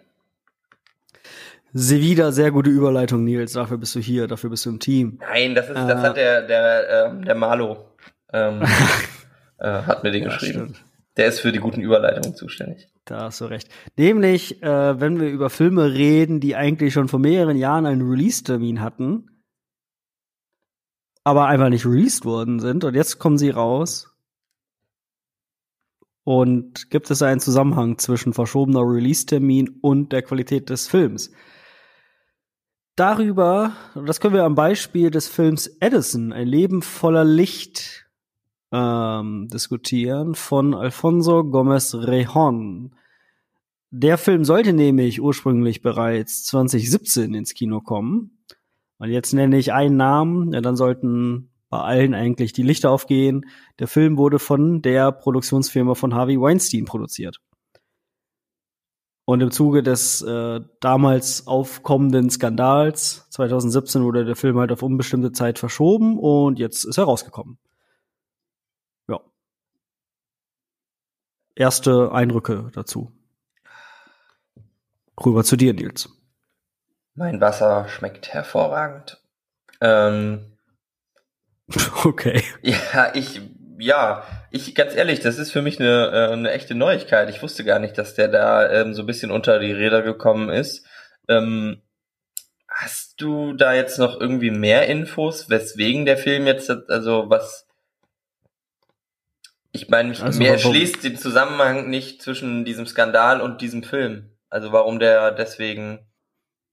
Speaker 1: Wieder sehr gute Überleitung, Nils. Dafür bist du hier, dafür bist du im Team.
Speaker 2: Nein, das ist, äh, das hat der, der, äh, der Malo ähm, *laughs* äh, hat mir den ja, geschrieben. Stimmt. Der ist für die guten Überleitungen zuständig.
Speaker 1: Da hast du recht. Nämlich, äh, wenn wir über Filme reden, die eigentlich schon vor mehreren Jahren einen Release-Termin hatten, aber einfach nicht released worden sind und jetzt kommen sie raus. Und gibt es einen Zusammenhang zwischen verschobener Release-Termin und der Qualität des Films? Darüber, das können wir am Beispiel des Films Edison, ein Leben voller Licht, ähm, diskutieren von Alfonso Gomez Rejon. Der Film sollte nämlich ursprünglich bereits 2017 ins Kino kommen. Und jetzt nenne ich einen Namen, ja, dann sollten bei allen eigentlich die Lichter aufgehen. Der Film wurde von der Produktionsfirma von Harvey Weinstein produziert. Und im Zuge des äh, damals aufkommenden Skandals 2017 wurde der Film halt auf unbestimmte Zeit verschoben und jetzt ist er rausgekommen. Ja. Erste Eindrücke dazu. Rüber zu dir, Nils.
Speaker 2: Mein Wasser schmeckt hervorragend. Ähm, *laughs*
Speaker 1: Okay.
Speaker 2: Ja, ich, ja, ich, ganz ehrlich, das ist für mich eine, äh, eine echte Neuigkeit. Ich wusste gar nicht, dass der da ähm, so ein bisschen unter die Räder gekommen ist. Ähm, hast du da jetzt noch irgendwie mehr Infos, weswegen der Film jetzt, also was, ich meine, also, mir schließt den Zusammenhang nicht zwischen diesem Skandal und diesem Film. Also warum der deswegen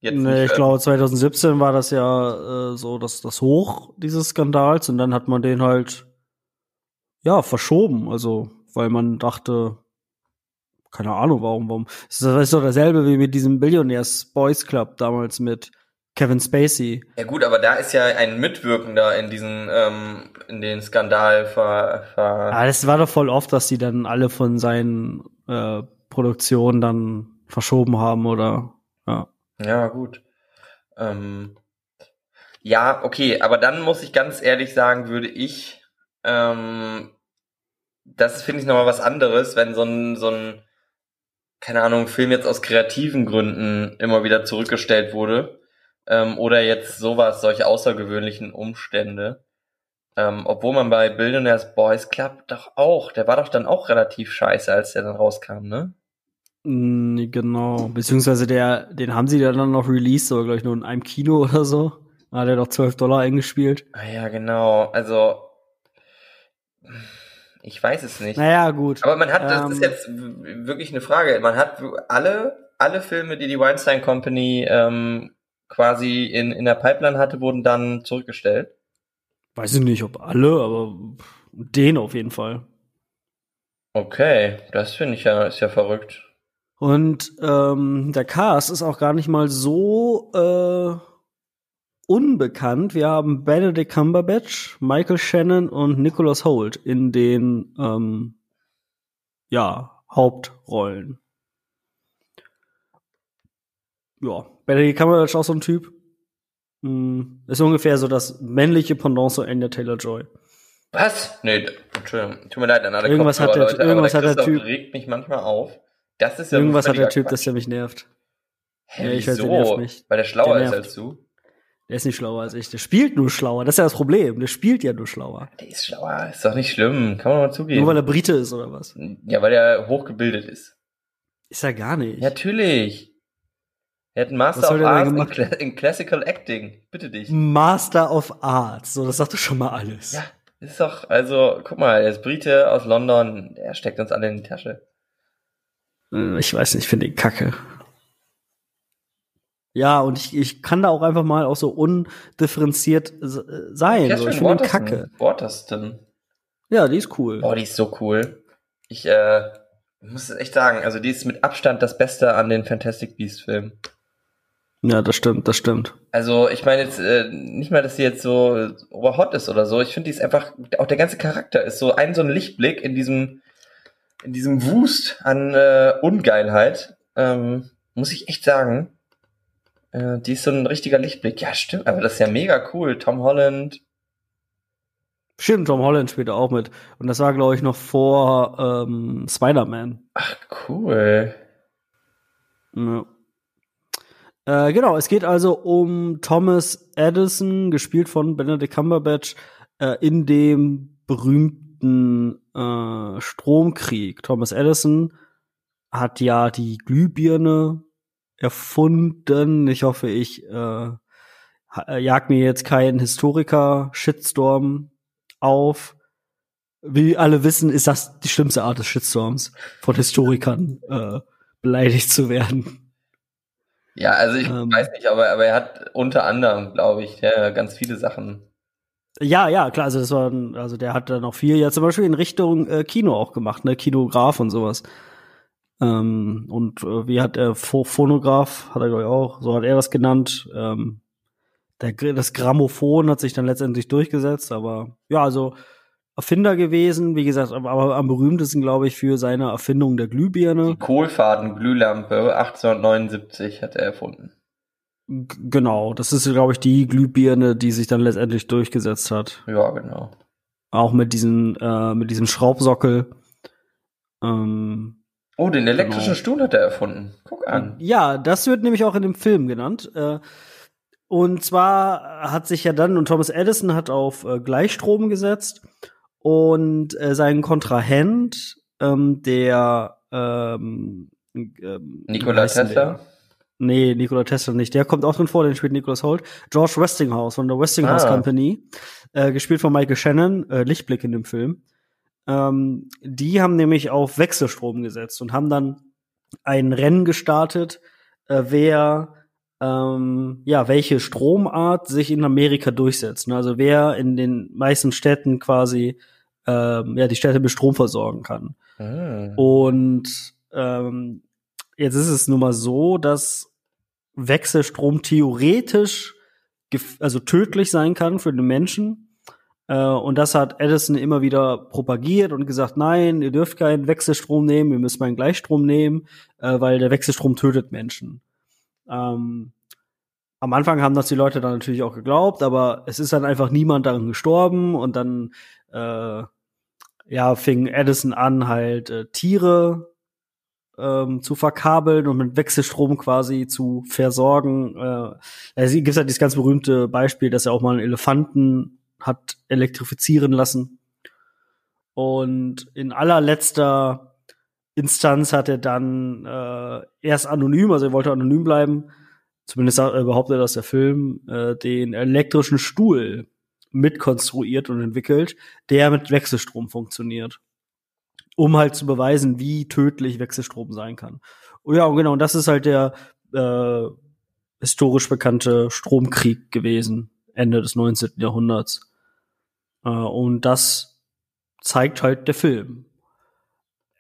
Speaker 1: Jetzt nee, ich glaube 2017 war das ja äh, so das, das Hoch dieses Skandals und dann hat man den halt ja verschoben, also weil man dachte, keine Ahnung warum, warum. Das ist doch dasselbe wie mit diesem Billionaires Boys Club damals mit Kevin Spacey.
Speaker 2: Ja gut, aber da ist ja ein Mitwirkender in diesen ähm, in den Skandal ver, ver
Speaker 1: Ja, das war doch voll oft, dass die dann alle von seinen äh, Produktionen dann verschoben haben oder ja.
Speaker 2: Ja, gut. Ähm, ja, okay, aber dann muss ich ganz ehrlich sagen, würde ich, ähm, das finde ich nochmal was anderes, wenn so ein, so ein, keine Ahnung, Film jetzt aus kreativen Gründen immer wieder zurückgestellt wurde. Ähm, oder jetzt sowas, solche außergewöhnlichen Umstände. Ähm, obwohl man bei Billionaires Boys Club doch auch, der war doch dann auch relativ scheiße, als der dann rauskam, ne?
Speaker 1: Genau, beziehungsweise der, den haben sie dann noch released, aber glaube ich nur in einem Kino oder so. Da hat er doch 12 Dollar eingespielt.
Speaker 2: Ah ja, genau. Also, ich weiß es nicht.
Speaker 1: Naja, gut.
Speaker 2: Aber man hat, das ähm, ist jetzt wirklich eine Frage. Man hat alle, alle Filme, die die Weinstein Company ähm, quasi in, in der Pipeline hatte, wurden dann zurückgestellt.
Speaker 1: Weiß ich nicht, ob alle, aber den auf jeden Fall.
Speaker 2: Okay, das finde ich ja, ist ja verrückt.
Speaker 1: Und ähm, der Cast ist auch gar nicht mal so äh, unbekannt. Wir haben Benedict Cumberbatch, Michael Shannon und Nicholas Holt in den ähm, ja, Hauptrollen. Ja, Benedict Cumberbatch auch so ein Typ. Hm, ist ungefähr so das männliche Pendant zu Anya Taylor-Joy.
Speaker 2: Was? Nee, Entschuldigung. Tut mir leid an
Speaker 1: Irgendwas hat der, Leute, irgendwas
Speaker 2: der
Speaker 1: hat der
Speaker 2: Typ regt mich manchmal auf. Das ist
Speaker 1: ja Irgendwas hat der Typ, dass der mich nervt.
Speaker 2: Hä, ja, ich weiß, der nervt mich. Weil der schlauer der ist als du?
Speaker 1: Der ist nicht schlauer als ich. Der spielt nur schlauer. Das ist ja das Problem. Der spielt ja nur schlauer.
Speaker 2: Der ist schlauer. Ist doch nicht schlimm. Kann man mal zugeben.
Speaker 1: Nur weil er Brite ist oder was?
Speaker 2: Ja, weil er hochgebildet ist.
Speaker 1: Ist er gar nicht.
Speaker 2: Natürlich. Er hat einen Master of Arts in, in, Classical Acting. Bitte dich.
Speaker 1: Master of Arts. So, das sagt doch schon mal alles.
Speaker 2: Ja, ist doch, also, guck mal, er ist Brite aus London. Er steckt uns alle in die Tasche.
Speaker 1: Äh, ich weiß nicht, ich finde ihn kacke. Ja, und ich, ich kann da auch einfach mal auch so undifferenziert äh, sein. So, ich finde ihn kacke.
Speaker 2: Waterston.
Speaker 1: Ja, die ist cool.
Speaker 2: Oh, die ist so cool. Ich äh, muss echt sagen, also die ist mit Abstand das Beste an den Fantastic Beasts Filmen.
Speaker 1: Ja, das stimmt, das stimmt.
Speaker 2: Also ich meine jetzt äh, nicht mal, dass sie jetzt so oberhot ist oder so. Ich finde, die ist einfach, auch der ganze Charakter ist so ein so ein Lichtblick in diesem in diesem Wust an äh, Ungeilheit, ähm, muss ich echt sagen, äh, die ist so ein richtiger Lichtblick. Ja, stimmt, aber das ist ja mega cool. Tom Holland.
Speaker 1: Stimmt, Tom Holland spielt auch mit. Und das war, glaube ich, noch vor ähm, Spider-Man.
Speaker 2: Ach, cool.
Speaker 1: Ja. Äh, genau, es geht also um Thomas Edison, gespielt von Benedict Cumberbatch, äh, in dem berühmten äh, Stromkrieg. Thomas Edison hat ja die Glühbirne erfunden. Ich hoffe, ich äh, jag mir jetzt keinen Historiker-Shitstorm auf. Wie alle wissen, ist das die schlimmste Art des Shitstorms, von Historikern äh, beleidigt zu werden.
Speaker 2: Ja, also ich ähm, weiß nicht, aber, aber er hat unter anderem, glaube ich, ja, ganz viele Sachen
Speaker 1: ja, ja, klar, also das war, also der hat dann noch viel, ja zum Beispiel in Richtung äh, Kino auch gemacht, ne, Kinograf und sowas. Ähm, und äh, wie hat er Phonograph, hat er glaube ich auch, so hat er das genannt. Ähm, der, das Grammophon hat sich dann letztendlich durchgesetzt, aber ja, also Erfinder gewesen, wie gesagt, aber, am berühmtesten, glaube ich, für seine Erfindung der Glühbirne.
Speaker 2: Die Kohlfadenglühlampe 1879 hat er erfunden.
Speaker 1: G genau, das ist, glaube ich, die Glühbirne, die sich dann letztendlich durchgesetzt hat.
Speaker 2: Ja, genau.
Speaker 1: Auch mit diesem, äh, mit diesem Schraubsockel.
Speaker 2: Ähm, oh, den elektrischen genau. Stuhl hat er erfunden. Guck an.
Speaker 1: Ja, das wird nämlich auch in dem Film genannt. Äh, und zwar hat sich ja dann, und Thomas Edison hat auf äh, Gleichstrom gesetzt und äh, sein Kontrahent, ähm, der ähm,
Speaker 2: ähm, Nikola Tesla?
Speaker 1: Nee, Nikola Tesla nicht. Der kommt auch drin vor, den spielt Nicholas Holt. George Westinghouse von der Westinghouse ah. Company, äh, gespielt von Michael Shannon, äh, Lichtblick in dem Film. Ähm, die haben nämlich auf Wechselstrom gesetzt und haben dann ein Rennen gestartet, äh, wer ähm, ja, welche Stromart sich in Amerika durchsetzt. Ne? Also wer in den meisten Städten quasi ähm, ja, die Städte mit Strom versorgen kann. Mhm. Und ähm, jetzt ist es nun mal so, dass Wechselstrom theoretisch also tödlich sein kann für den Menschen. Äh, und das hat Edison immer wieder propagiert und gesagt, nein, ihr dürft keinen Wechselstrom nehmen, ihr müsst meinen Gleichstrom nehmen, äh, weil der Wechselstrom tötet Menschen. Ähm, am Anfang haben das die Leute dann natürlich auch geglaubt, aber es ist dann einfach niemand daran gestorben und dann äh, ja fing Edison an halt äh, Tiere ähm, zu verkabeln und mit Wechselstrom quasi zu versorgen. Äh, es gibt halt dieses ganz berühmte Beispiel, dass er auch mal einen Elefanten hat elektrifizieren lassen. Und in allerletzter Instanz hat er dann äh, erst anonym, also er wollte anonym bleiben, zumindest äh, behauptet das der Film, äh, den elektrischen Stuhl mitkonstruiert und entwickelt, der mit Wechselstrom funktioniert. Um halt zu beweisen, wie tödlich Wechselstrom sein kann. Und ja, genau, und das ist halt der äh, historisch bekannte Stromkrieg gewesen, Ende des 19. Jahrhunderts. Äh, und das zeigt halt der Film.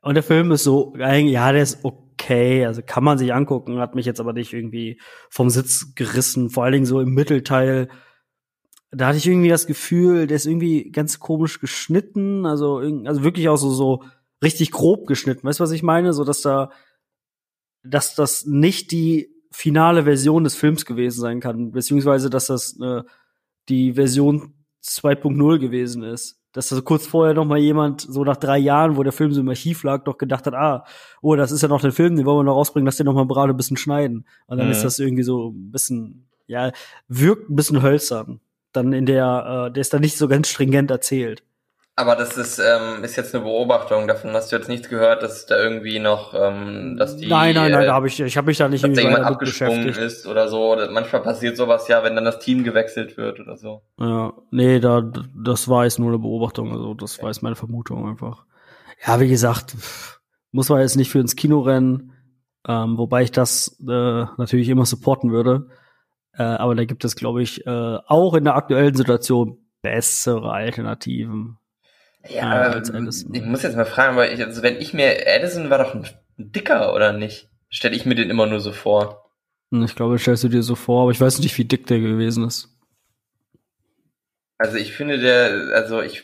Speaker 1: Und der Film ist so, ja, der ist okay, also kann man sich angucken, hat mich jetzt aber nicht irgendwie vom Sitz gerissen, vor allen Dingen so im Mittelteil. Da hatte ich irgendwie das Gefühl, der ist irgendwie ganz komisch geschnitten, also, also wirklich auch so, so richtig grob geschnitten. Weißt du, was ich meine? So, dass da, dass das nicht die finale Version des Films gewesen sein kann, beziehungsweise, dass das äh, die Version 2.0 gewesen ist dass so kurz vorher noch mal jemand so nach drei Jahren, wo der Film so im Archiv lag, doch gedacht hat, ah, oh, das ist ja noch der Film, den wollen wir noch rausbringen, lass den noch mal gerade ein bisschen schneiden. Und dann mhm. ist das irgendwie so ein bisschen, ja, wirkt ein bisschen hölzern. Dann in der, äh, der ist dann nicht so ganz stringent erzählt.
Speaker 2: Aber das ist, ähm, ist jetzt eine Beobachtung. Davon hast du jetzt nichts gehört, dass da irgendwie noch, ähm, dass die.
Speaker 1: Nein, nein, nein, da habe ich, ich habe mich da nicht
Speaker 2: irgendwie jemand abgesprungen ist oder so. Manchmal passiert sowas ja, wenn dann das Team gewechselt wird oder so.
Speaker 1: Ja, nee, da, das war jetzt nur eine Beobachtung. Also das okay. war jetzt meine Vermutung einfach. Ja, wie gesagt, muss man jetzt nicht für ins Kino rennen, ähm, wobei ich das äh, natürlich immer supporten würde. Äh, aber da gibt es, glaube ich, äh, auch in der aktuellen Situation bessere Alternativen.
Speaker 2: Ja, ähm, ich muss jetzt mal fragen, weil ich, also wenn ich mir, Edison war doch ein, dicker, oder nicht? Stelle ich mir den immer nur so vor.
Speaker 1: Hm, ich glaube, stellst du dir so vor, aber ich weiß nicht, wie dick der gewesen ist.
Speaker 2: Also ich finde der, also ich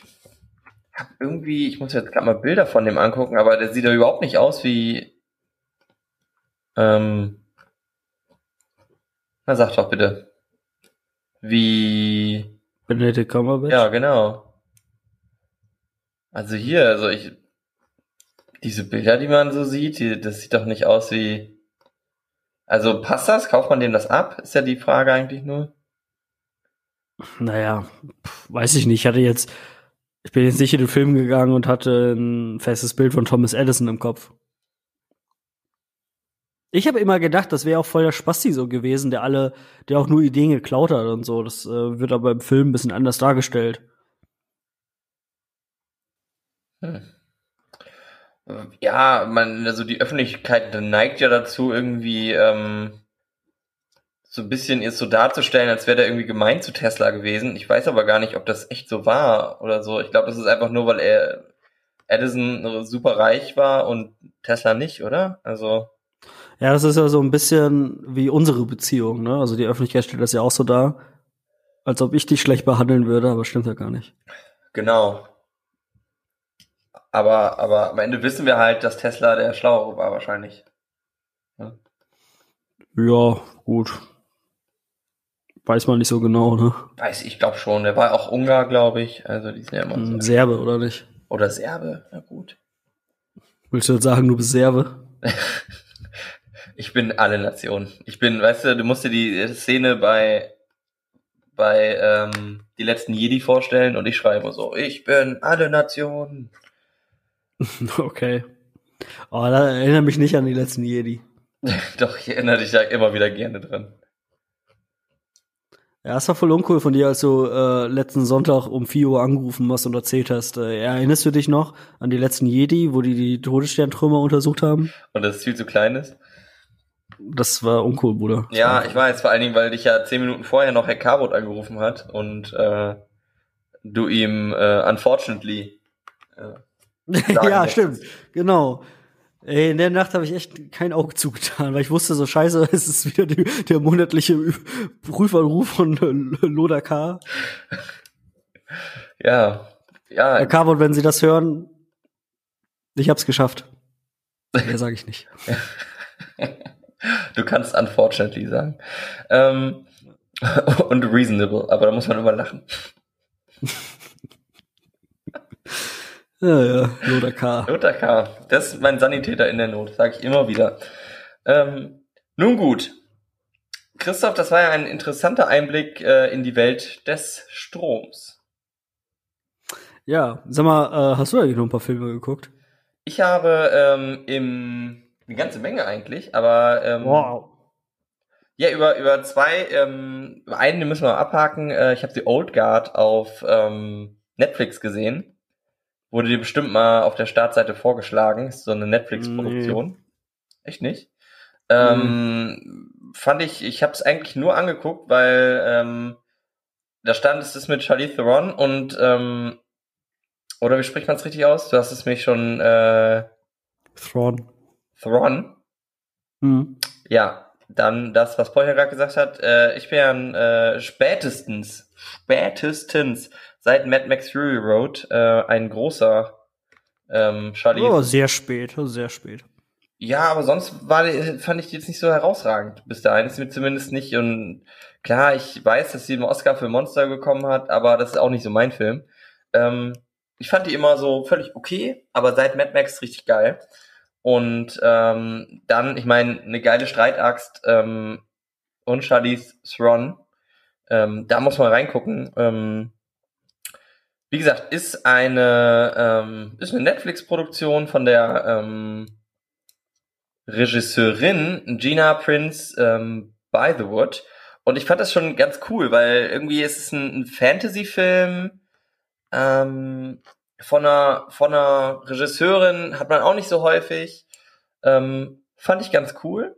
Speaker 2: habe irgendwie, ich muss jetzt gerade mal Bilder von dem angucken, aber der sieht ja überhaupt nicht aus wie, ähm, na sag doch bitte, wie
Speaker 1: Benedict Cumberbatch?
Speaker 2: Ja, genau. Also hier, also ich, diese Bilder, die man so sieht, die, das sieht doch nicht aus wie, also passt das? Kauft man dem das ab? Ist ja die Frage eigentlich nur.
Speaker 1: Naja, weiß ich nicht. Ich hatte jetzt, ich bin jetzt nicht in den Film gegangen und hatte ein festes Bild von Thomas Edison im Kopf. Ich habe immer gedacht, das wäre auch voll der Spasti so gewesen, der alle, der auch nur Ideen geklaut hat und so. Das äh, wird aber im Film ein bisschen anders dargestellt.
Speaker 2: Hm. Ja, man, also die Öffentlichkeit neigt ja dazu, irgendwie ähm, so ein bisschen es so darzustellen, als wäre der irgendwie gemein zu Tesla gewesen. Ich weiß aber gar nicht, ob das echt so war oder so. Ich glaube, das ist einfach nur, weil er Edison super reich war und Tesla nicht, oder? Also.
Speaker 1: Ja, das ist ja so ein bisschen wie unsere Beziehung, ne? Also die Öffentlichkeit stellt das ja auch so dar. Als ob ich dich schlecht behandeln würde, aber stimmt ja gar nicht.
Speaker 2: Genau. Aber, aber am Ende wissen wir halt, dass Tesla der Schlauere war wahrscheinlich.
Speaker 1: Ja, ja gut. Weiß man nicht so genau, ne?
Speaker 2: Weiß ich, glaube schon. Der war auch Ungar, glaube ich. Also die sind ja immer
Speaker 1: so. Serbe, oder nicht?
Speaker 2: Oder Serbe, na gut.
Speaker 1: Willst du jetzt sagen, du bist Serbe? *laughs*
Speaker 2: ich bin alle Nationen. Ich bin, weißt du, du musst dir die Szene bei bei ähm, die letzten Jedi vorstellen und ich schreibe so, ich bin alle Nationen. *laughs*
Speaker 1: Okay. Oh, da erinnere mich nicht an die letzten Jedi. *laughs*
Speaker 2: Doch, ich erinnere dich da immer wieder gerne dran.
Speaker 1: Ja, es war voll uncool von dir, als du äh, letzten Sonntag um 4 Uhr angerufen hast und erzählt hast. Äh, erinnerst du dich noch an die letzten Jedi, wo die die Todessterntrümmer untersucht haben?
Speaker 2: Und das viel zu klein ist?
Speaker 1: Das war uncool, Bruder.
Speaker 2: Ja, ich weiß, vor allen Dingen, weil dich ja zehn Minuten vorher noch Herr Karot angerufen hat und äh, du ihm äh, unfortunately
Speaker 1: äh, ja, stimmt. Genau. Ey, in der Nacht habe ich echt kein Auge zugetan, weil ich wusste so scheiße, *laughs* es ist wieder die, der monatliche Prüfanruf von Loda K.
Speaker 2: Ja, ja.
Speaker 1: Herr Carbon, wenn Sie das hören, ich hab's geschafft. Mehr sage ich nicht. *laughs*
Speaker 2: du kannst unfortunately sagen. Ähm, *laughs* und reasonable, aber da muss man immer lachen.
Speaker 1: Ja, ja, Lothar K.
Speaker 2: Lothar K. Das ist mein Sanitäter in der Not, sage ich immer wieder. Ähm, nun gut. Christoph, das war ja ein interessanter Einblick äh, in die Welt des Stroms.
Speaker 1: Ja, sag mal, äh, hast du eigentlich noch ein paar Filme geguckt?
Speaker 2: Ich habe ähm, im eine ganze Menge eigentlich, aber ähm, wow. Ja, über, über zwei, ähm, einen müssen wir abhaken. Äh, ich habe The Old Guard auf ähm, Netflix gesehen. Wurde dir bestimmt mal auf der Startseite vorgeschlagen. Ist so eine Netflix-Produktion. Nee. Echt nicht? Ähm, mhm. Fand ich, ich habe es eigentlich nur angeguckt, weil ähm, da stand es ist mit Charlie Theron und ähm, oder wie spricht man es richtig aus? Du hast es mich schon äh,
Speaker 1: Thron.
Speaker 2: Thron. Mhm. Ja, dann das, was Paul ja gerade gesagt hat. Äh, ich bin äh, spätestens, spätestens seit Mad Max Fury Road äh, ein großer ähm, Charlie.
Speaker 1: Oh, sehr spät, sehr spät.
Speaker 2: Ja, aber sonst war, fand ich die jetzt nicht so herausragend. Bis dahin ist mir zumindest nicht. Und klar, ich weiß, dass sie einen Oscar für Monster bekommen hat, aber das ist auch nicht so mein Film. Ähm, ich fand die immer so völlig okay, aber seit Mad Max richtig geil. Und ähm, dann, ich meine, eine geile Streitaxt ähm, und Charlize Theron. Ähm, da muss man reingucken. Ähm, wie gesagt, ist eine, ähm, ist eine Netflix-Produktion von der ähm, Regisseurin Gina Prince ähm, By the Wood. Und ich fand das schon ganz cool, weil irgendwie ist es ein, ein Fantasy-Film ähm, von einer, von einer Regisseurin, hat man auch nicht so häufig. Ähm, fand ich ganz cool.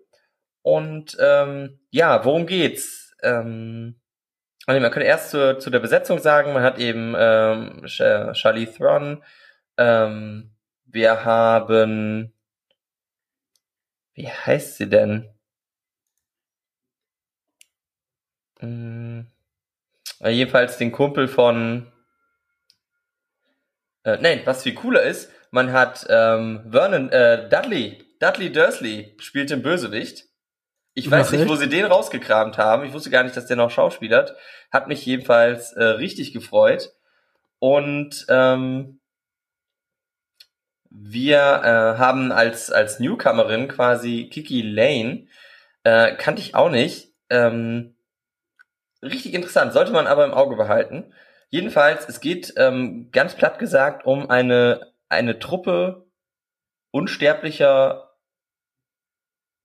Speaker 2: Und ähm, ja, worum geht's? Ähm, also man könnte erst zu, zu der Besetzung sagen, man hat eben ähm, Charlie Theron, ähm, wir haben, wie heißt sie denn? Hm, jedenfalls den Kumpel von, äh, nein, was viel cooler ist, man hat ähm, Vernon, äh, Dudley, Dudley Dursley spielt den Bösewicht. Ich weiß nicht, wo sie den rausgekramt haben. Ich wusste gar nicht, dass der noch schauspielert. Hat mich jedenfalls äh, richtig gefreut. Und ähm, wir äh, haben als, als Newcomerin quasi Kiki Lane. Äh, kannte ich auch nicht. Ähm, richtig interessant, sollte man aber im Auge behalten. Jedenfalls, es geht ähm, ganz platt gesagt um eine, eine Truppe unsterblicher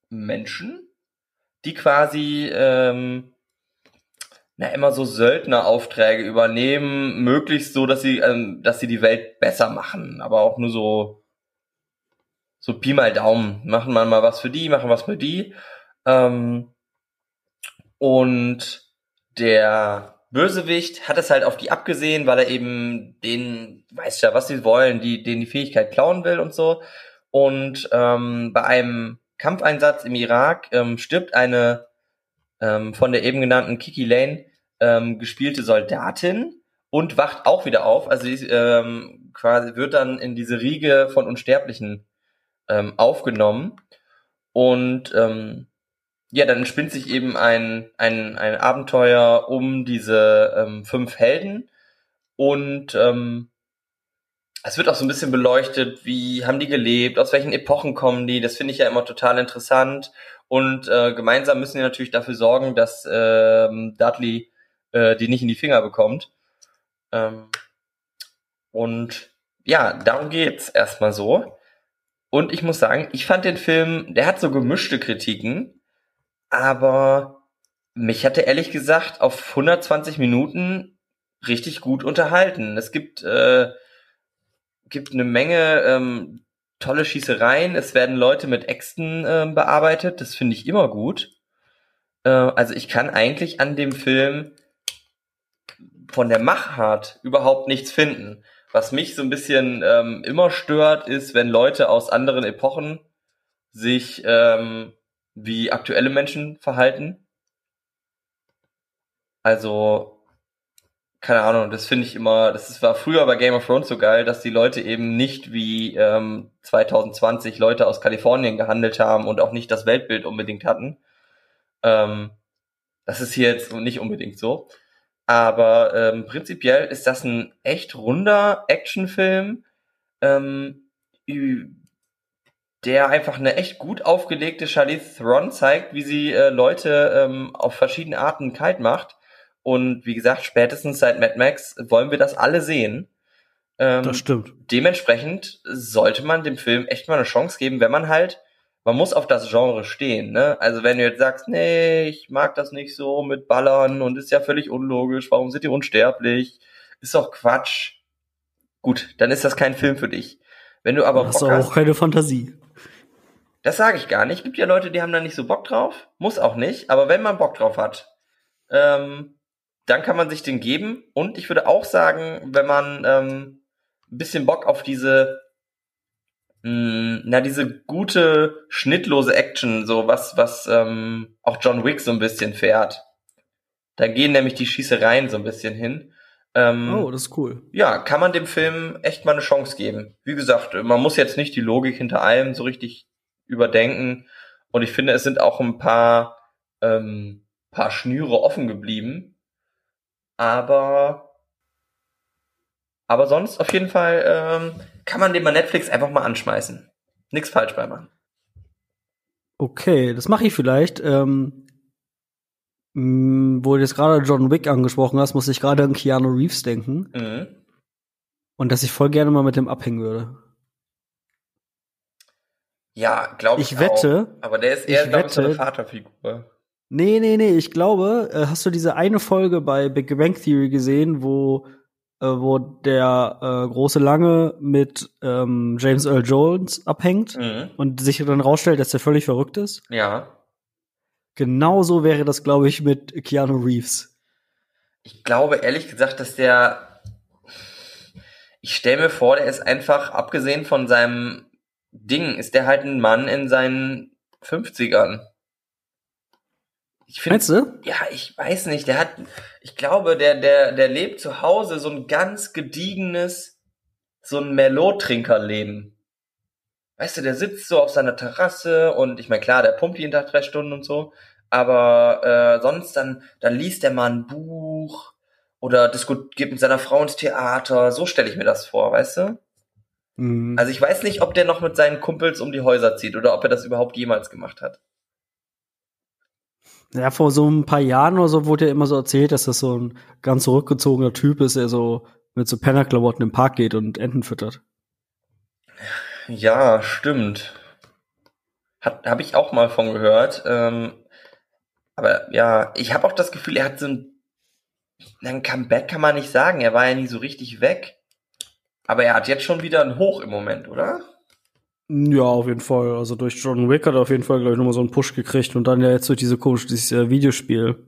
Speaker 2: Menschen, die quasi ähm, na, immer so Söldneraufträge übernehmen, möglichst so, dass sie, ähm, dass sie die Welt besser machen, aber auch nur so, so Pi mal Daumen. Machen wir mal was für die, machen was für die. Ähm, und der Bösewicht hat es halt auf die abgesehen, weil er eben den, weiß ja, was sie wollen, die, denen die Fähigkeit klauen will und so. Und ähm, bei einem Kampfeinsatz im Irak ähm, stirbt eine ähm, von der eben genannten Kiki Lane ähm, gespielte Soldatin und wacht auch wieder auf. Also die, ähm, quasi wird dann in diese Riege von Unsterblichen ähm, aufgenommen. Und ähm, ja, dann spinnt sich eben ein, ein, ein Abenteuer um diese ähm, fünf Helden. Und ähm, es wird auch so ein bisschen beleuchtet, wie haben die gelebt, aus welchen Epochen kommen die. Das finde ich ja immer total interessant. Und äh, gemeinsam müssen die natürlich dafür sorgen, dass ähm, Dudley äh, die nicht in die Finger bekommt. Ähm, und ja, darum geht's erstmal so. Und ich muss sagen, ich fand den Film, der hat so gemischte Kritiken, aber mich hatte ehrlich gesagt auf 120 Minuten richtig gut unterhalten. Es gibt äh, gibt eine Menge ähm, tolle Schießereien. Es werden Leute mit Äxten äh, bearbeitet. Das finde ich immer gut. Äh, also ich kann eigentlich an dem Film von der Machart überhaupt nichts finden. Was mich so ein bisschen ähm, immer stört, ist, wenn Leute aus anderen Epochen sich ähm, wie aktuelle Menschen verhalten. Also keine Ahnung, das finde ich immer, das ist, war früher bei Game of Thrones so geil, dass die Leute eben nicht wie ähm, 2020 Leute aus Kalifornien gehandelt haben und auch nicht das Weltbild unbedingt hatten. Ähm, das ist hier jetzt nicht unbedingt so. Aber ähm, prinzipiell ist das ein echt runder Actionfilm, ähm, der einfach eine echt gut aufgelegte Charlize Theron zeigt, wie sie äh, Leute ähm, auf verschiedene Arten kalt macht und wie gesagt, spätestens seit Mad Max wollen wir das alle sehen.
Speaker 1: Ähm, das stimmt.
Speaker 2: Dementsprechend sollte man dem Film echt mal eine Chance geben, wenn man halt, man muss auf das Genre stehen, ne? Also wenn du jetzt sagst, nee, ich mag das nicht so mit Ballern und ist ja völlig unlogisch, warum sind die unsterblich? Ist doch Quatsch. Gut, dann ist das kein Film für dich. Wenn du aber
Speaker 1: hast Bock hast, auch keine Fantasie.
Speaker 2: Das sage ich gar nicht. Gibt ja Leute, die haben da nicht so Bock drauf. Muss auch nicht. Aber wenn man Bock drauf hat, ähm, dann kann man sich den geben. Und ich würde auch sagen, wenn man ähm, ein bisschen Bock auf diese, mh, hm, na, diese gute, schnittlose Action, so was, was ähm, auch John Wick so ein bisschen fährt. Da gehen nämlich die Schießereien so ein bisschen hin.
Speaker 1: Ähm, oh, das ist cool.
Speaker 2: Ja, kann man dem Film echt mal eine Chance geben. Wie gesagt, man muss jetzt nicht die Logik hinter allem so richtig überdenken. Und ich finde, es sind auch ein paar, ähm, paar Schnüre offen geblieben, aber aber sonst auf jeden Fall ähm, kann man den bei Netflix einfach mal anschmeißen. Nichts falsch bei machen.
Speaker 1: Okay, das mache ich vielleicht. Ähm, mh, wo du jetzt gerade John Wick angesprochen hast, muss ich gerade an Keanu Reeves denken. Mhm. Und dass ich voll gerne mal mit dem abhängen würde.
Speaker 2: Ja, glaube ich.
Speaker 1: Ich wette.
Speaker 2: Auch. Aber der ist eher, glaube ich, so eine Vaterfigur.
Speaker 1: Nee, nee, nee, ich glaube, äh, hast du diese eine Folge bei Big Bang Theory gesehen, wo äh, wo der äh, große Lange mit ähm, James Earl Jones abhängt mhm. und sich dann rausstellt, dass der völlig verrückt ist?
Speaker 2: Ja.
Speaker 1: Genauso wäre das, glaube ich, mit Keanu Reeves.
Speaker 2: Ich glaube ehrlich gesagt, dass der ich stelle mir vor, der ist einfach, abgesehen von seinem Ding, ist der halt ein Mann in seinen 50ern.
Speaker 1: Ich find, Meinst du?
Speaker 2: Ja, ich weiß nicht. Der hat, ich glaube, der, der, der lebt zu Hause so ein ganz gediegenes, so ein Merlot-Trinker-Leben. Weißt du, der sitzt so auf seiner Terrasse und ich meine, klar, der pumpt jeden Tag drei Stunden und so, aber äh, sonst dann, dann liest er mal ein Buch oder geht mit seiner Frau ins Theater. So stelle ich mir das vor, weißt du? Mhm. Also ich weiß nicht, ob der noch mit seinen Kumpels um die Häuser zieht oder ob er das überhaupt jemals gemacht hat.
Speaker 1: Ja, vor so ein paar Jahren oder so wurde ja immer so erzählt, dass das so ein ganz zurückgezogener Typ ist, der so mit so Pennerklamotten im Park geht und Enten füttert.
Speaker 2: Ja, stimmt. Habe ich auch mal von gehört. Ähm, aber ja, ich habe auch das Gefühl, er hat so ein, ein Comeback kann man nicht sagen. Er war ja nie so richtig weg. Aber er hat jetzt schon wieder ein Hoch im Moment, oder?
Speaker 1: Ja, auf jeden Fall. Also durch John Wick hat er auf jeden Fall, glaube ich, nochmal so einen Push gekriegt und dann ja jetzt durch diese komische, dieses äh, Videospiel.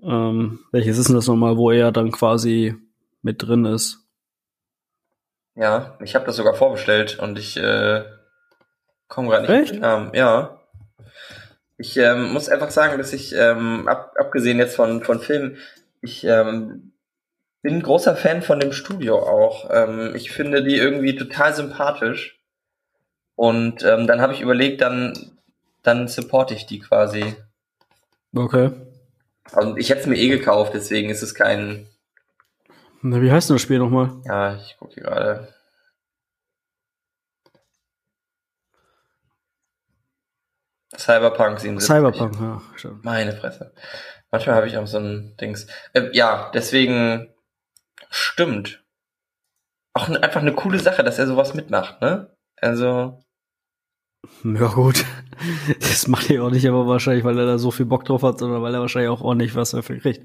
Speaker 1: Ähm, welches ist denn das nochmal, wo er dann quasi mit drin ist?
Speaker 2: Ja, ich habe das sogar vorbestellt und ich äh, komme gerade nicht
Speaker 1: Echt?
Speaker 2: mit Ja. Ich ähm, muss einfach sagen, dass ich, ähm, ab, abgesehen jetzt von, von Filmen, ich ähm, bin großer Fan von dem Studio auch. Ähm, ich finde die irgendwie total sympathisch. Und ähm, dann habe ich überlegt, dann, dann supporte ich die quasi.
Speaker 1: Okay.
Speaker 2: Und ich hätte es mir eh gekauft, deswegen ist es kein.
Speaker 1: Na, wie heißt denn das Spiel nochmal?
Speaker 2: Ja, ich gucke hier gerade. Cyberpunk 77.
Speaker 1: Cyberpunk, ja,
Speaker 2: stimmt. Meine Fresse. Manchmal habe ich auch so ein Dings. Äh, ja, deswegen stimmt. Auch einfach eine coole Sache, dass er sowas mitmacht, ne? Also.
Speaker 1: Ja, gut. Das macht er auch nicht, aber wahrscheinlich, weil er da so viel Bock drauf hat, sondern weil er wahrscheinlich auch ordentlich was dafür kriegt.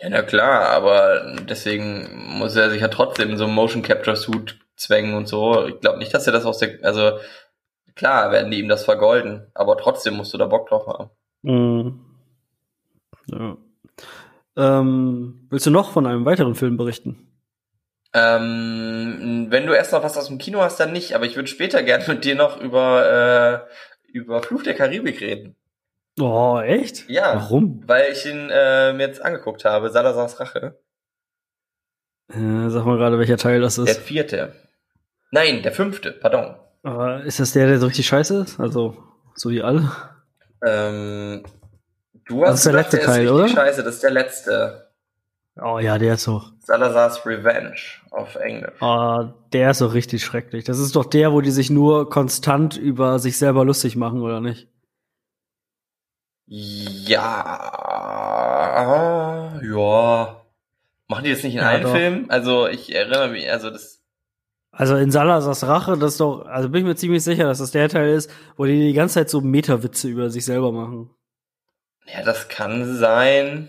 Speaker 2: Ja, na klar, aber deswegen muss er sich ja trotzdem in so einen Motion Capture Suit zwängen und so. Ich glaube nicht, dass er das aus der, also klar werden die ihm das vergolden, aber trotzdem musst du da Bock drauf haben.
Speaker 1: Mhm. Ja. Ähm, willst du noch von einem weiteren Film berichten?
Speaker 2: Ähm, wenn du erst noch was aus dem Kino hast, dann nicht. Aber ich würde später *laughs* gerne mit dir noch über, äh, über Fluch der Karibik reden.
Speaker 1: Oh, echt?
Speaker 2: Ja.
Speaker 1: Warum?
Speaker 2: Weil ich ihn äh, mir jetzt angeguckt habe. Salazars Rache.
Speaker 1: Äh, sag mal gerade, welcher Teil das ist.
Speaker 2: Der vierte. Nein, der fünfte, pardon.
Speaker 1: Aber ist das der, der so richtig scheiße ist? Also, so wie alle?
Speaker 2: Ähm, du hast
Speaker 1: das ist der letzte
Speaker 2: der
Speaker 1: Teil,
Speaker 2: ist
Speaker 1: oder?
Speaker 2: Scheiße, das ist der letzte.
Speaker 1: Oh ja, der ist so.
Speaker 2: Salazar's Revenge auf Englisch.
Speaker 1: Oh, der ist so richtig schrecklich. Das ist doch der, wo die sich nur konstant über sich selber lustig machen, oder nicht?
Speaker 2: Ja, ja. Machen die das nicht in ja, allen doch. Filmen? Also ich erinnere mich, also das.
Speaker 1: Also in Salazars Rache, das ist doch, also bin ich mir ziemlich sicher, dass das der Teil ist, wo die die ganze Zeit so Meterwitze über sich selber machen.
Speaker 2: Ja, das kann sein.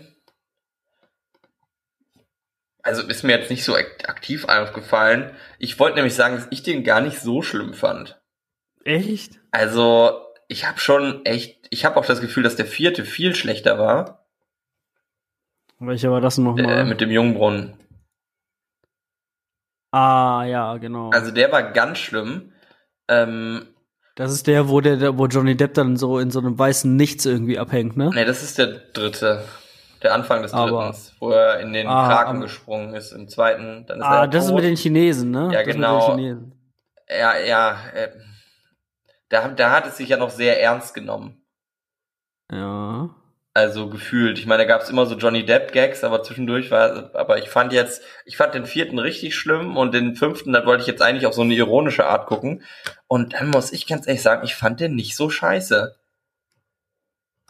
Speaker 2: Also ist mir jetzt nicht so aktiv aufgefallen. Ich wollte nämlich sagen, dass ich den gar nicht so schlimm fand.
Speaker 1: Echt?
Speaker 2: Also ich habe schon echt, ich habe auch das Gefühl, dass der vierte viel schlechter war.
Speaker 1: Welcher war das nochmal?
Speaker 2: Äh, mit dem Jungbrunnen.
Speaker 1: Ah, ja, genau.
Speaker 2: Also der war ganz schlimm. Ähm,
Speaker 1: das ist der, wo der, wo Johnny Depp dann so in so einem weißen Nichts irgendwie abhängt, ne?
Speaker 2: Nee, das ist der dritte. Der Anfang des dritten, wo er in den ah, Kraken gesprungen ist. Im zweiten, dann ist
Speaker 1: ah,
Speaker 2: er
Speaker 1: das tot. ist mit den Chinesen, ne?
Speaker 2: Ja,
Speaker 1: das
Speaker 2: genau. Ja, ja. Äh, da, da hat es sich ja noch sehr ernst genommen.
Speaker 1: Ja.
Speaker 2: Also gefühlt. Ich meine, da gab es immer so Johnny Depp-Gags, aber zwischendurch war, aber ich fand jetzt, ich fand den vierten richtig schlimm und den fünften, da wollte ich jetzt eigentlich auf so eine ironische Art gucken. Und dann muss ich ganz ehrlich sagen, ich fand den nicht so scheiße.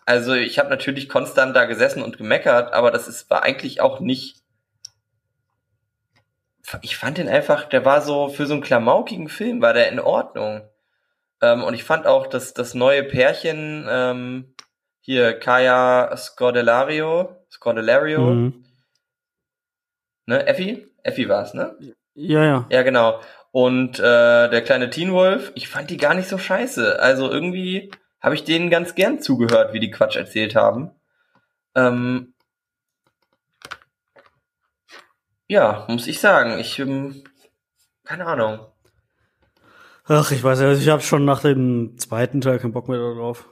Speaker 2: Also ich habe natürlich konstant da gesessen und gemeckert, aber das ist, war eigentlich auch nicht. Ich fand den einfach, der war so für so einen klamaukigen Film, war der in Ordnung. Ähm, und ich fand auch, dass das neue Pärchen, ähm, hier Kaya Scordelario, Scordelario, mhm. ne, Effi? Effi war's, ne?
Speaker 1: Ja, ja.
Speaker 2: Ja, genau. Und äh, der kleine Teen Wolf, ich fand die gar nicht so scheiße. Also irgendwie habe ich denen ganz gern zugehört, wie die Quatsch erzählt haben. Ähm, ja, muss ich sagen, ich ähm, keine Ahnung.
Speaker 1: Ach, ich weiß ja, ich habe schon nach dem zweiten Teil keinen Bock mehr darauf.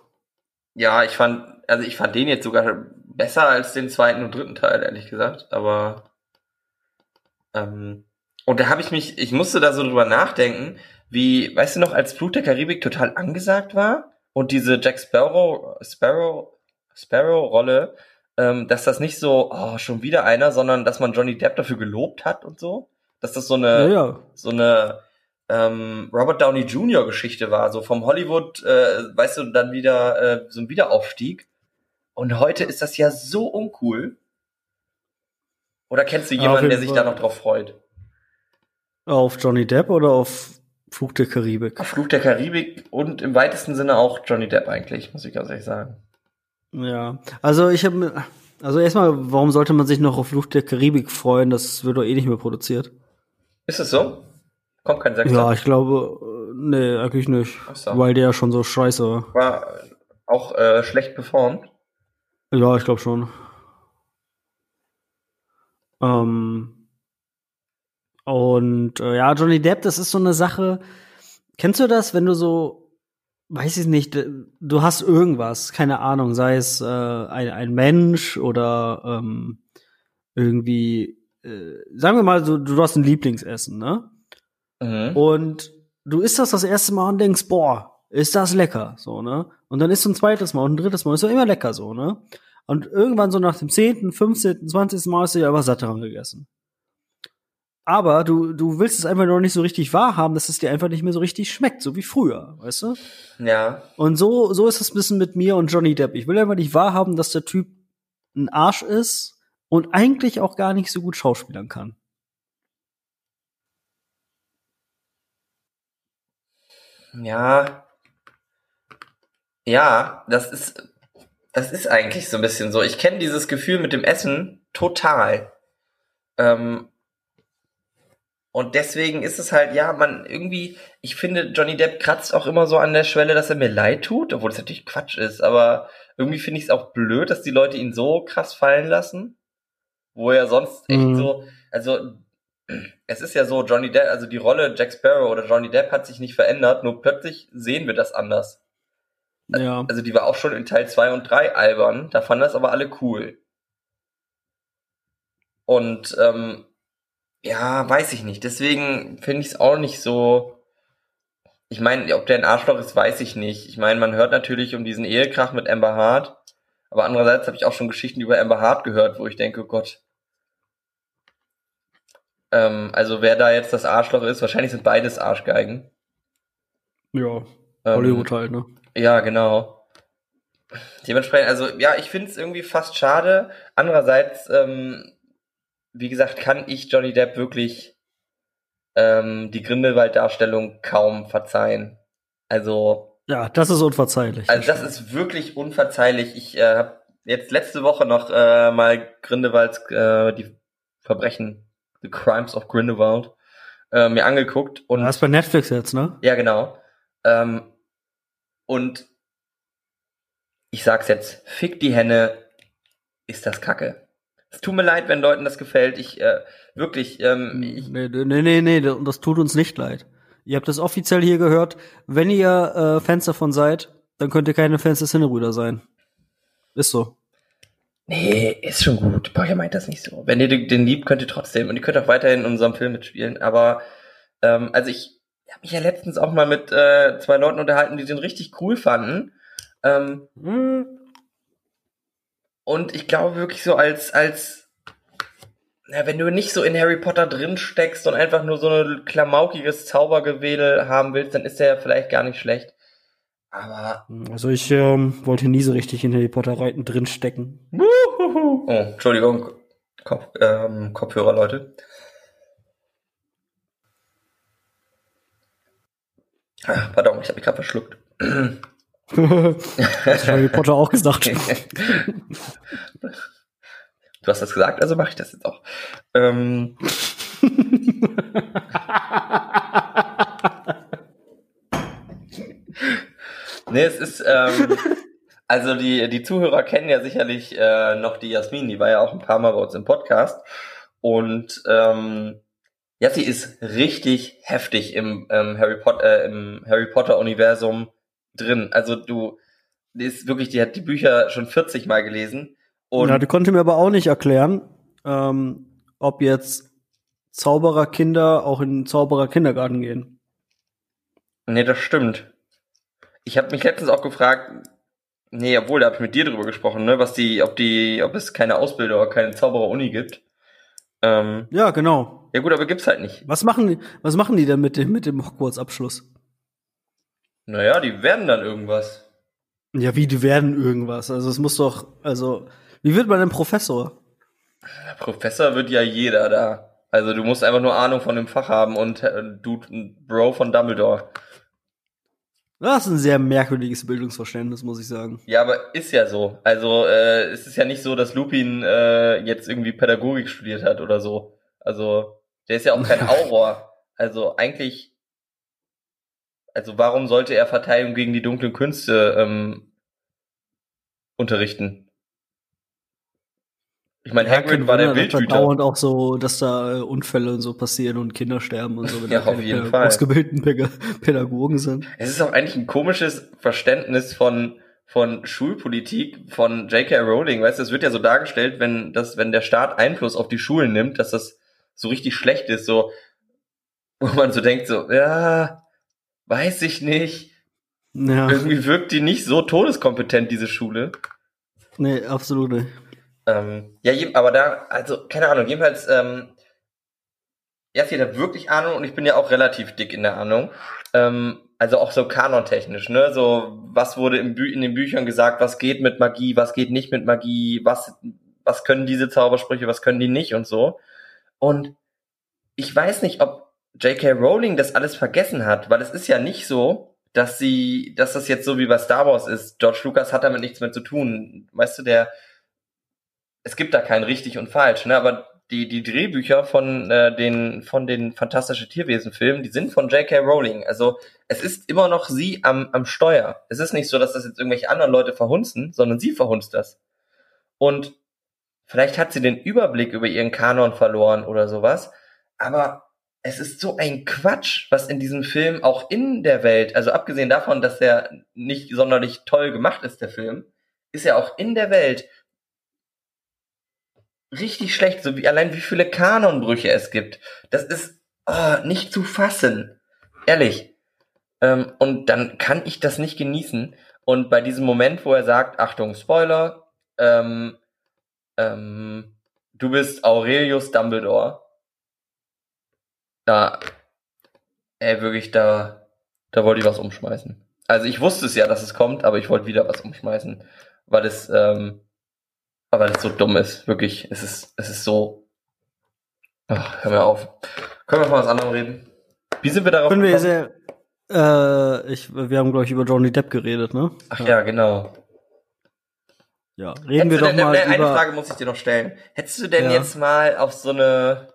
Speaker 2: Ja, ich fand, also ich fand den jetzt sogar besser als den zweiten und dritten Teil, ehrlich gesagt. Aber ähm, und da habe ich mich, ich musste da so drüber nachdenken, wie, weißt du noch, als Flut der Karibik total angesagt war und diese Jack Sparrow, Sparrow, Sparrow-Rolle, ähm, dass das nicht so, oh, schon wieder einer, sondern dass man Johnny Depp dafür gelobt hat und so. Dass das so eine,
Speaker 1: ja, ja.
Speaker 2: so eine ähm, Robert Downey Jr. Geschichte war, so vom Hollywood, äh, weißt du, dann wieder äh, so ein Wiederaufstieg. Und heute ist das ja so uncool. Oder kennst du jemanden, der sich Fall. da noch drauf freut?
Speaker 1: Auf Johnny Depp oder auf Flug der Karibik?
Speaker 2: Flug der Karibik und im weitesten Sinne auch Johnny Depp eigentlich, muss ich ganz ehrlich sagen.
Speaker 1: Ja, also ich habe, also erstmal, warum sollte man sich noch auf Flug der Karibik freuen? Das wird doch eh nicht mehr produziert.
Speaker 2: Ist es so? Kommt kein Sechster?
Speaker 1: Ja, ich glaube, äh, nee, eigentlich nicht. So. Weil der schon so scheiße war.
Speaker 2: War auch äh, schlecht performt?
Speaker 1: Ja, ich glaube schon. Ähm, und äh, ja, Johnny Depp, das ist so eine Sache. Kennst du das, wenn du so weiß ich nicht, du hast irgendwas, keine Ahnung, sei es äh, ein, ein Mensch oder ähm, irgendwie, äh, sagen wir mal, du, du hast ein Lieblingsessen, ne? Mhm. Und du isst das das erste Mal und denkst, boah, ist das lecker, so, ne? Und dann isst du ein zweites Mal und ein drittes Mal, ist doch immer lecker, so, ne? Und irgendwann so nach dem zehnten, fünfzehnten, zwanzigsten Mal hast du ja aber satt daran gegessen. Aber du, du willst es einfach noch nicht so richtig wahrhaben, dass es dir einfach nicht mehr so richtig schmeckt, so wie früher, weißt du?
Speaker 2: Ja.
Speaker 1: Und so, so ist es ein bisschen mit mir und Johnny Depp. Ich will einfach nicht wahrhaben, dass der Typ ein Arsch ist und eigentlich auch gar nicht so gut schauspielern kann.
Speaker 2: Ja. Ja, das ist, das ist eigentlich so ein bisschen so. Ich kenne dieses Gefühl mit dem Essen total. Ähm, und deswegen ist es halt, ja, man irgendwie, ich finde, Johnny Depp kratzt auch immer so an der Schwelle, dass er mir leid tut, obwohl das natürlich Quatsch ist, aber irgendwie finde ich es auch blöd, dass die Leute ihn so krass fallen lassen, wo er sonst echt mhm. so, also es ist ja so, Johnny Depp, also die Rolle Jack Sparrow oder Johnny Depp hat sich nicht verändert, nur plötzlich sehen wir das anders. Ja. Also die war auch schon in Teil 2 und 3 albern, da fanden das aber alle cool. Und ähm, ja, weiß ich nicht. Deswegen finde ich es auch nicht so. Ich meine, ob der ein Arschloch ist, weiß ich nicht. Ich meine, man hört natürlich um diesen Ehekrach mit Amber Hart. Aber andererseits habe ich auch schon Geschichten über Amber Hart gehört, wo ich denke, oh Gott. Ähm, also wer da jetzt das Arschloch ist, wahrscheinlich sind beides Arschgeigen.
Speaker 1: Ja, ähm, Hollywood ähm, halt, ne?
Speaker 2: Ja, genau. Dementsprechend, also ja, ich finde es irgendwie fast schade. Andererseits ähm, wie gesagt, kann ich Johnny Depp wirklich ähm, die Grindelwald-Darstellung kaum verzeihen. Also.
Speaker 1: Ja, das ist unverzeihlich.
Speaker 2: Also das ist wirklich unverzeihlich. Ich äh, habe jetzt letzte Woche noch äh, mal Grindelwalds äh, die Verbrechen, The Crimes of Grindelwald, äh, mir angeguckt und.
Speaker 1: Das ist bei Netflix jetzt, ne?
Speaker 2: Ja, genau. Ähm, und ich sag's jetzt, fick die Henne, ist das Kacke. Es tut mir leid, wenn Leuten das gefällt. Ich äh, wirklich. Ähm, ich
Speaker 1: nee, nee, nee, nee, das tut uns nicht leid. Ihr habt das offiziell hier gehört. Wenn ihr äh, Fans davon seid, dann könnt ihr keine Fans des Hinnebrüder sein. Ist so.
Speaker 2: Nee, ist schon gut. Ihr meint das nicht so. Wenn ihr den liebt, könnt ihr trotzdem. Und ihr könnt auch weiterhin in unserem Film mitspielen. Aber, ähm, also ich habe mich ja letztens auch mal mit äh, zwei Leuten unterhalten, die den richtig cool fanden. Ähm, hm. Und ich glaube wirklich so als, als, na, wenn du nicht so in Harry Potter drin steckst und einfach nur so ein klamaukiges Zaubergewedel haben willst, dann ist der vielleicht gar nicht schlecht. Aber.
Speaker 1: Also ich ähm, wollte nie so richtig in Harry Potter reiten drin stecken.
Speaker 2: Oh, Entschuldigung, Kopf, ähm, Kopfhörer, Leute. Ah, pardon, ich habe mich gerade verschluckt. *clears throat*
Speaker 1: Hast Harry Potter auch gesagt.
Speaker 2: du hast das gesagt, also mache ich das jetzt auch. Ähm. nee, es ist, ähm, also die, die Zuhörer kennen ja sicherlich äh, noch die Jasmin, die war ja auch ein paar Mal bei uns im Podcast. Und ähm, ja, sie ist richtig heftig im, ähm, Harry, Potter, äh, im Harry Potter Universum drin. Also du, die ist wirklich, die hat die Bücher schon 40 Mal gelesen.
Speaker 1: Und ja, die konnte mir aber auch nicht erklären, ähm, ob jetzt Zaubererkinder auch in Zaubererkindergarten gehen.
Speaker 2: Nee, das stimmt. Ich habe mich letztens auch gefragt, nee, obwohl, da habe ich mit dir drüber gesprochen, ne, was die, ob die, ob es keine Ausbilder oder keine Zauberer-Uni gibt.
Speaker 1: Ähm, ja, genau.
Speaker 2: Ja gut, aber gibt's halt nicht.
Speaker 1: Was machen die, was machen die denn mit dem, mit dem Hogwarts-Abschluss?
Speaker 2: Naja, die werden dann irgendwas.
Speaker 1: Ja, wie, die werden irgendwas? Also es muss doch, also, wie wird man denn Professor?
Speaker 2: Professor wird ja jeder da. Also du musst einfach nur Ahnung von dem Fach haben und äh, du Bro von Dumbledore.
Speaker 1: Das ist ein sehr merkwürdiges Bildungsverständnis, muss ich sagen.
Speaker 2: Ja, aber ist ja so. Also äh, es ist ja nicht so, dass Lupin äh, jetzt irgendwie Pädagogik studiert hat oder so. Also der ist ja auch kein *laughs* Auror. Also eigentlich also warum sollte er Verteidigung gegen die dunklen Künste ähm, unterrichten? Ich meine, Hagrid ja, war der Wildhüter.
Speaker 1: dauernd auch so, dass da äh, Unfälle und so passieren und Kinder sterben und so, wenn
Speaker 2: ja, auf jeden Fall.
Speaker 1: ausgebildeten Pädagogen sind.
Speaker 2: Es ist auch eigentlich ein komisches Verständnis von von Schulpolitik von J.K. Rowling, weißt du, es wird ja so dargestellt, wenn das, wenn der Staat Einfluss auf die Schulen nimmt, dass das so richtig schlecht ist, so, wo man so denkt, so, ja, weiß ich nicht. Ja. Irgendwie wirkt die nicht so todeskompetent, diese Schule.
Speaker 1: Nee, absolut nicht.
Speaker 2: Ähm, ja, aber da, also, keine Ahnung, jedenfalls, ähm, erst hat wirklich Ahnung und ich bin ja auch relativ dick in der Ahnung. Ähm, also auch so kanontechnisch, ne? So, was wurde in den Büchern gesagt, was geht mit Magie, was geht nicht mit Magie, was, was können diese Zaubersprüche, was können die nicht und so. Und ich weiß nicht, ob J.K. Rowling das alles vergessen hat, weil es ist ja nicht so, dass sie, dass das jetzt so wie bei Star Wars ist. George Lucas hat damit nichts mehr zu tun. Weißt du, der, es gibt da kein richtig und falsch, ne? Aber die, die Drehbücher von äh, den von den Fantastische Tierwesen-Filmen, die sind von J.K. Rowling. Also es ist immer noch sie am, am Steuer. Es ist nicht so, dass das jetzt irgendwelche anderen Leute verhunzen, sondern sie verhunzt das. Und vielleicht hat sie den Überblick über ihren Kanon verloren oder sowas. Aber es ist so ein Quatsch, was in diesem Film auch in der Welt, also abgesehen davon, dass er nicht sonderlich toll gemacht ist, der Film, ist er auch in der Welt richtig schlecht, so wie allein wie viele Kanonbrüche es gibt. Das ist oh, nicht zu fassen. Ehrlich. Ähm, und dann kann ich das nicht genießen. Und bei diesem Moment, wo er sagt, Achtung, Spoiler, ähm, ähm, du bist Aurelius Dumbledore. Da, ey, wirklich, da, da wollte ich was umschmeißen. Also ich wusste es ja, dass es kommt, aber ich wollte wieder was umschmeißen, weil es, ähm, aber das so dumm ist, wirklich. Es ist, es ist so. Ach, hör mir auf. Können wir von was anderem reden? Wie sind wir darauf
Speaker 1: Können wir sehr, äh, ich, wir haben, glaube ich, über Johnny Depp geredet, ne?
Speaker 2: Ach ja, ja genau.
Speaker 1: Ja, reden Hättest wir doch denn, mal
Speaker 2: eine
Speaker 1: über...
Speaker 2: Frage muss ich dir noch stellen. Hättest du denn ja. jetzt mal auf so eine...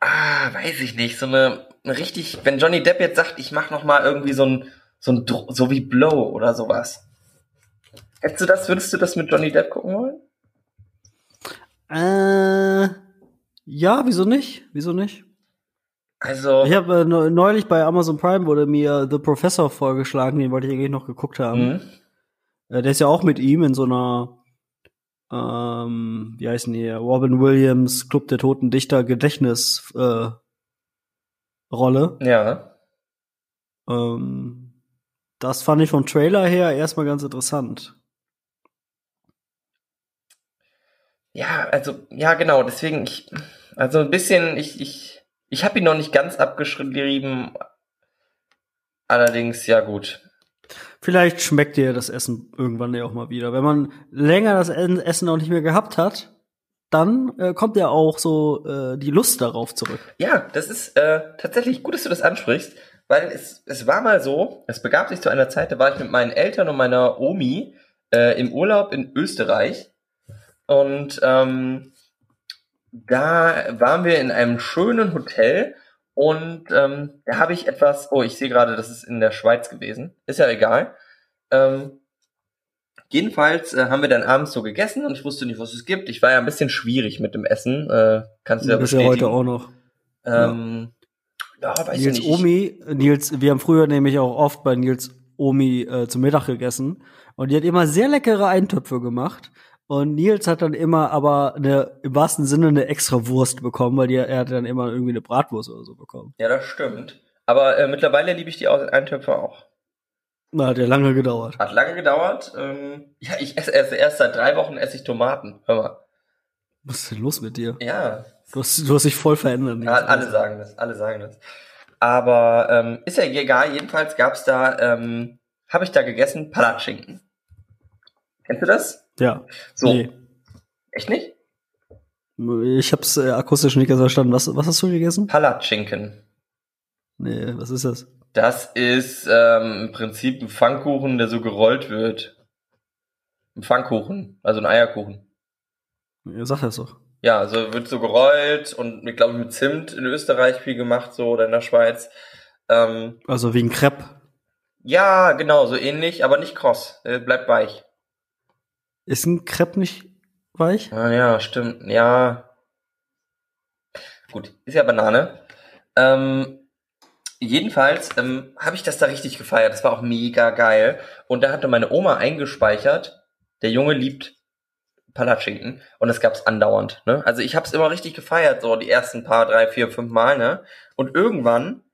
Speaker 2: Ah, weiß ich nicht, so eine, eine richtig... Wenn Johnny Depp jetzt sagt, ich mach noch mal irgendwie so ein, so ein... So wie Blow oder sowas. Hättest du das, würdest du das mit Johnny Depp gucken wollen?
Speaker 1: Äh, ja, wieso nicht? Wieso nicht?
Speaker 2: Also.
Speaker 1: Ich habe äh, neulich bei Amazon Prime wurde mir The Professor vorgeschlagen, den wollte ich eigentlich noch geguckt haben. Mhm. Äh, der ist ja auch mit ihm in so einer, ähm, wie heißen die, Robin Williams Club der Toten Dichter Gedächtnis äh, Rolle.
Speaker 2: Ja.
Speaker 1: Ähm, das fand ich vom Trailer her erstmal ganz interessant.
Speaker 2: Ja, also, ja, genau, deswegen, ich, also ein bisschen, ich, ich, ich habe ihn noch nicht ganz abgeschrieben. Allerdings, ja, gut.
Speaker 1: Vielleicht schmeckt dir das Essen irgendwann ja auch mal wieder. Wenn man länger das Essen auch nicht mehr gehabt hat, dann äh, kommt ja auch so äh, die Lust darauf zurück.
Speaker 2: Ja, das ist äh, tatsächlich gut, dass du das ansprichst, weil es, es war mal so, es begab sich zu einer Zeit, da war ich mit meinen Eltern und meiner Omi äh, im Urlaub in Österreich und ähm, da waren wir in einem schönen Hotel und ähm, da habe ich etwas, oh, ich sehe gerade, das ist in der Schweiz gewesen. Ist ja egal. Ähm, jedenfalls äh, haben wir dann abends so gegessen und ich wusste nicht, was es gibt. Ich war ja ein bisschen schwierig mit dem Essen. Äh, kannst du ja bestätigen.
Speaker 1: ja heute auch noch.
Speaker 2: Ähm, ja. ja weiß
Speaker 1: Nils
Speaker 2: ich nicht.
Speaker 1: Omi, Nils, wir haben früher nämlich auch oft bei Nils Omi äh, zum Mittag gegessen und die hat immer sehr leckere Eintöpfe gemacht. Und Nils hat dann immer aber eine, im wahrsten Sinne eine extra Wurst bekommen, weil die, er hat dann immer irgendwie eine Bratwurst oder so bekommen.
Speaker 2: Ja, das stimmt. Aber äh, mittlerweile liebe ich die Eintöpfe auch.
Speaker 1: Na, hat ja lange gedauert.
Speaker 2: Hat lange gedauert. Ähm, ja, ich esse erst, erst seit drei Wochen esse ich Tomaten. Hör mal.
Speaker 1: Was ist denn los mit dir?
Speaker 2: Ja.
Speaker 1: Du hast, du hast dich voll verändert.
Speaker 2: Ja, alle sagen das, alle sagen das. Aber ähm, ist ja egal, jedenfalls gab's da, ähm, habe ich da gegessen, Palatschinken. Kennst du das?
Speaker 1: Ja.
Speaker 2: So. Nee. Echt nicht?
Speaker 1: Ich hab's äh, akustisch nicht ganz verstanden. Was, was hast du gegessen?
Speaker 2: Palatschinken.
Speaker 1: Nee, was ist das?
Speaker 2: Das ist ähm, im Prinzip ein Pfannkuchen, der so gerollt wird. Ein Pfannkuchen, also ein Eierkuchen.
Speaker 1: Ja, sag das doch.
Speaker 2: Ja, also wird so gerollt und ich glaube mit Zimt in Österreich viel gemacht, so oder in der Schweiz. Ähm,
Speaker 1: also wie ein Crepe.
Speaker 2: Ja, genau, so ähnlich, aber nicht kross. Er bleibt weich.
Speaker 1: Ist ein Crepe nicht weich.
Speaker 2: Ah, ja, stimmt. Ja. Gut, ist ja Banane. Ähm, jedenfalls ähm, habe ich das da richtig gefeiert. Das war auch mega geil. Und da hatte meine Oma eingespeichert, der Junge liebt Palatschinken und das gab's andauernd. Ne? Also ich habe es immer richtig gefeiert, so die ersten paar, drei, vier, fünf Mal. Ne? Und irgendwann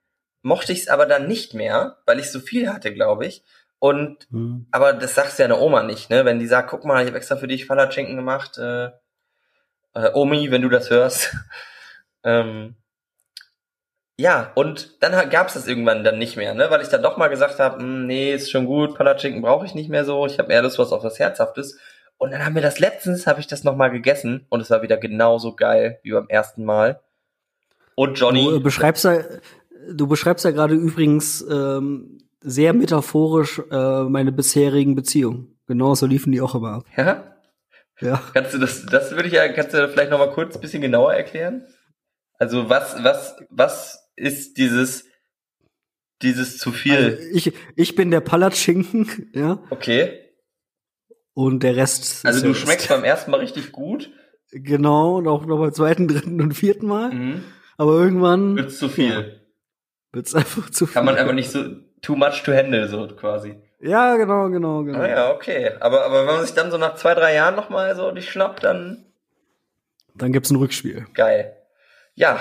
Speaker 2: mochte ich es aber dann nicht mehr, weil ich so viel hatte, glaube ich. Und mhm. aber das sagst ja eine Oma nicht, ne? Wenn die sagt, guck mal, ich habe extra für dich Palatschinken gemacht, äh, äh, Omi, wenn du das hörst. *laughs* ähm, ja, und dann gab's das irgendwann dann nicht mehr, ne? Weil ich dann doch mal gesagt habe, hm, nee, ist schon gut, Palatschinken brauche ich nicht mehr so, ich habe eher das was auf was Herzhaftes. Und dann haben wir das letztens, habe ich das nochmal gegessen und es war wieder genauso geil wie beim ersten Mal. Und Johnny.
Speaker 1: Du beschreibst ja, du beschreibst ja gerade übrigens ähm, sehr metaphorisch äh, meine bisherigen Beziehungen. Genauso liefen die auch immer ab.
Speaker 2: Ja? Ja. Kannst du das, das würde ich ja, kannst du vielleicht nochmal kurz ein bisschen genauer erklären? Also was, was, was ist dieses, dieses zu viel? Also
Speaker 1: ich, ich bin der Palatschinken, *laughs* ja.
Speaker 2: Okay.
Speaker 1: Und der Rest.
Speaker 2: Also du schmeckst beim ersten Mal richtig gut.
Speaker 1: Genau, und auch noch beim zweiten, *laughs* dritten und vierten Mal. Mhm. Aber irgendwann.
Speaker 2: Wird's zu viel. Ja,
Speaker 1: wird's einfach zu viel.
Speaker 2: Kann man einfach nicht so too much to handle, so quasi.
Speaker 1: Ja, genau, genau, genau.
Speaker 2: Ah, ja, okay. Aber, aber wenn man sich dann so nach zwei, drei Jahren nochmal so die schnappt, dann.
Speaker 1: Dann gibt's ein Rückspiel.
Speaker 2: Geil. Ja.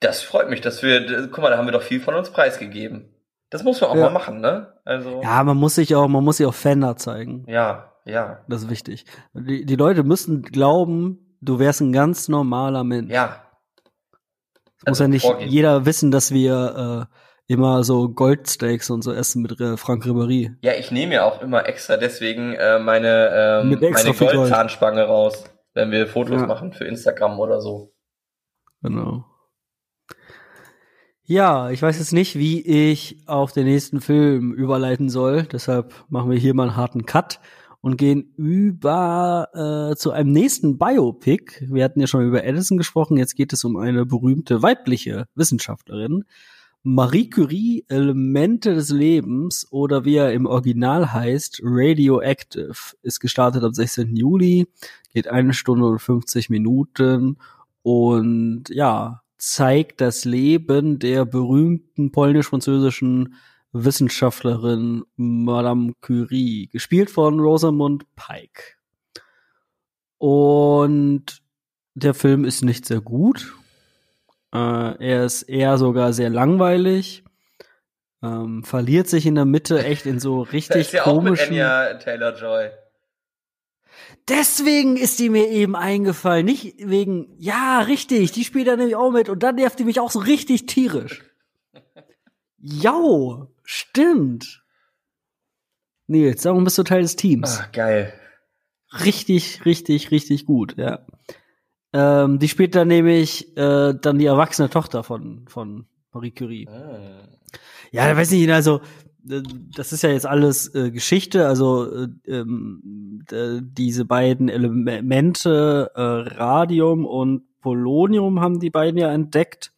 Speaker 2: Das freut mich, dass wir, guck mal, da haben wir doch viel von uns preisgegeben. Das muss man auch ja. mal machen, ne?
Speaker 1: Also. Ja, man muss sich auch, man muss sich auch Fender zeigen.
Speaker 2: Ja, ja.
Speaker 1: Das ist wichtig. Die, die Leute müssen glauben, du wärst ein ganz normaler Mensch.
Speaker 2: Ja.
Speaker 1: Also muss ja nicht vorgehen. jeder wissen, dass wir äh, immer so Goldsteaks und so essen mit Frank Ribéry.
Speaker 2: Ja, ich nehme ja auch immer extra deswegen äh, meine, ähm, meine Goldzahnspange Gold. raus, wenn wir Fotos ja. machen für Instagram oder so.
Speaker 1: Genau. Ja, ich weiß jetzt nicht, wie ich auf den nächsten Film überleiten soll. Deshalb machen wir hier mal einen harten Cut und gehen über äh, zu einem nächsten Biopic. Wir hatten ja schon über Edison gesprochen. Jetzt geht es um eine berühmte weibliche Wissenschaftlerin. Marie Curie, Elemente des Lebens oder wie er im Original heißt, Radioactive, ist gestartet am 16. Juli, geht eine Stunde und 50 Minuten und ja, zeigt das Leben der berühmten polnisch-französischen Wissenschaftlerin Madame Curie, gespielt von Rosamund Pike. Und der Film ist nicht sehr gut. Äh, er ist eher sogar sehr langweilig. Ähm, verliert sich in der Mitte echt in so *laughs* richtig ist ja komischen. Auch mit
Speaker 2: Anya Taylor Joy.
Speaker 1: Deswegen ist die mir eben eingefallen. Nicht wegen, ja, richtig, die spielt da nämlich auch mit und dann nervt die mich auch so richtig tierisch. *laughs* Jau, stimmt. Nils, darum bist du Teil des Teams.
Speaker 2: Ach, geil.
Speaker 1: Richtig, richtig, richtig gut, ja. Ähm, die spielt dann nämlich äh, dann die erwachsene Tochter von, von Marie Curie. Ah. Ja, da weiß nicht, also äh, das ist ja jetzt alles äh, Geschichte, also äh, ähm, diese beiden Elemente, äh, Radium und Polonium haben die beiden ja entdeckt,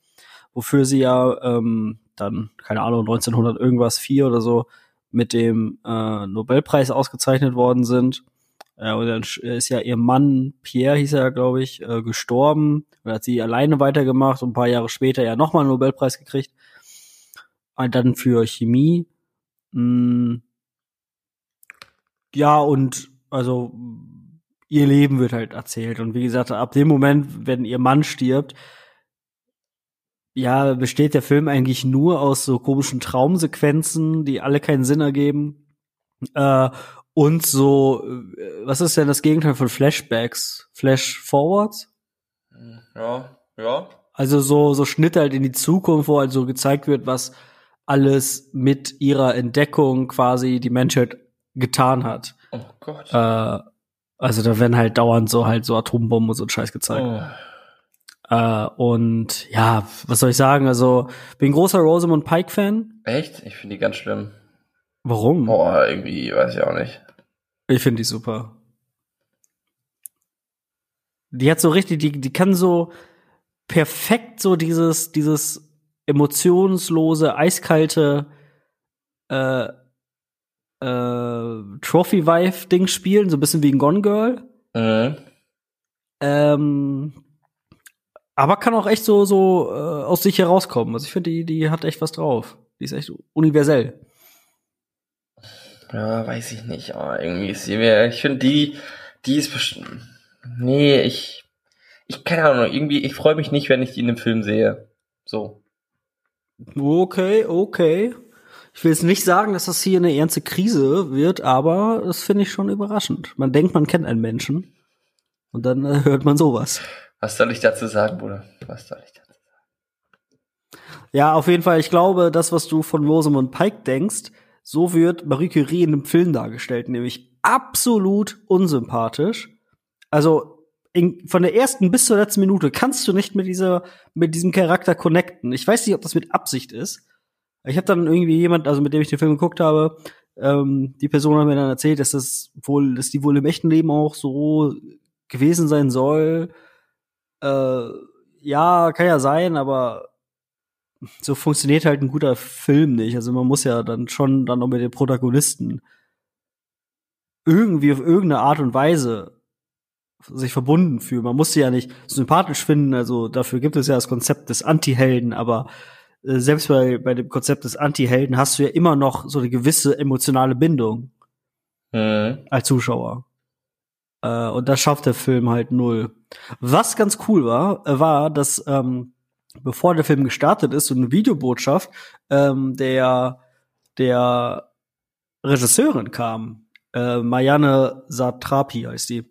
Speaker 1: wofür sie ja ähm, dann, keine Ahnung, 1900 irgendwas, vier oder so, mit dem äh, Nobelpreis ausgezeichnet worden sind. Äh, und dann ist ja ihr Mann, Pierre hieß er, glaube ich, äh, gestorben. Und hat sie alleine weitergemacht und ein paar Jahre später ja nochmal einen Nobelpreis gekriegt. Und dann für Chemie. Mm. ja, und also ihr Leben wird halt erzählt. Und wie gesagt, ab dem Moment, wenn ihr Mann stirbt, ja, besteht der Film eigentlich nur aus so komischen Traumsequenzen, die alle keinen Sinn ergeben. Äh, und so, äh, was ist denn das Gegenteil von Flashbacks? Flash Forwards?
Speaker 2: Ja, ja.
Speaker 1: Also so, so Schnitte halt in die Zukunft, wo halt so gezeigt wird, was alles mit ihrer Entdeckung quasi die Menschheit getan hat.
Speaker 2: Oh Gott.
Speaker 1: Äh, also da werden halt dauernd so halt so Atombomben und so ein Scheiß gezeigt. Oh. Äh, und ja, was soll ich sagen? Also, bin großer Rosamund Pike-Fan.
Speaker 2: Echt? Ich finde die ganz schlimm.
Speaker 1: Warum?
Speaker 2: Boah, irgendwie, weiß ich auch nicht.
Speaker 1: Ich finde die super. Die hat so richtig, die, die kann so perfekt so dieses, dieses emotionslose, eiskalte äh, äh, Trophy-Wife-Ding spielen, so ein bisschen wie ein Gone Girl. Mhm. Ähm, aber kann auch echt so, so äh, aus sich herauskommen. Also ich finde, die, die hat echt was drauf. Die ist echt universell.
Speaker 2: Ja, weiß ich nicht. Oh, irgendwie ist sie mir, ich finde die, die ist bestimmt, nee, ich, ich keine Ahnung, irgendwie, ich freue mich nicht, wenn ich die in einem Film sehe. So.
Speaker 1: Okay, okay. Ich will jetzt nicht sagen, dass das hier eine ernste Krise wird, aber das finde ich schon überraschend. Man denkt, man kennt einen Menschen und dann äh, hört man sowas.
Speaker 2: Was soll ich dazu sagen, Bruder? Was soll ich dazu sagen?
Speaker 1: Ja, auf jeden Fall. Ich glaube, das, was du von Rosamund Pike denkst, so wird Marie Curie in einem Film dargestellt, nämlich absolut unsympathisch. Also in, von der ersten bis zur letzten Minute kannst du nicht mit dieser mit diesem Charakter connecten. Ich weiß nicht, ob das mit Absicht ist, ich habe dann irgendwie jemand, also mit dem ich den Film geguckt habe, ähm, die Person hat mir dann erzählt, dass das wohl, dass die wohl im echten Leben auch so gewesen sein soll. Äh, ja, kann ja sein, aber so funktioniert halt ein guter Film nicht. Also man muss ja dann schon dann auch mit den Protagonisten irgendwie auf irgendeine Art und Weise sich verbunden fühlen. Man muss sie ja nicht sympathisch finden, also dafür gibt es ja das Konzept des Anti-Helden, aber äh, selbst bei, bei dem Konzept des Anti-Helden hast du ja immer noch so eine gewisse emotionale Bindung mhm. als Zuschauer. Äh, und das schafft der Film halt null. Was ganz cool war, äh, war, dass ähm, bevor der Film gestartet ist, so eine Videobotschaft ähm, der der Regisseurin kam, äh, Marianne Satrapi heißt die,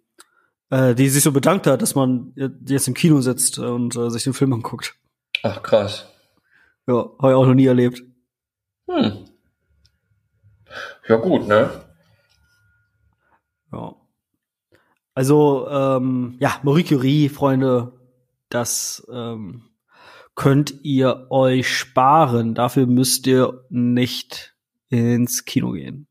Speaker 1: äh, die sich so bedankt hat, dass man jetzt im Kino sitzt und äh, sich den Film anguckt.
Speaker 2: Ach krass.
Speaker 1: Ja, habe ich auch noch nie erlebt. Hm.
Speaker 2: Ja, gut, ne?
Speaker 1: Ja. Also, ähm, ja, Marie Curie, Freunde, das ähm, könnt ihr euch sparen. Dafür müsst ihr nicht ins Kino gehen.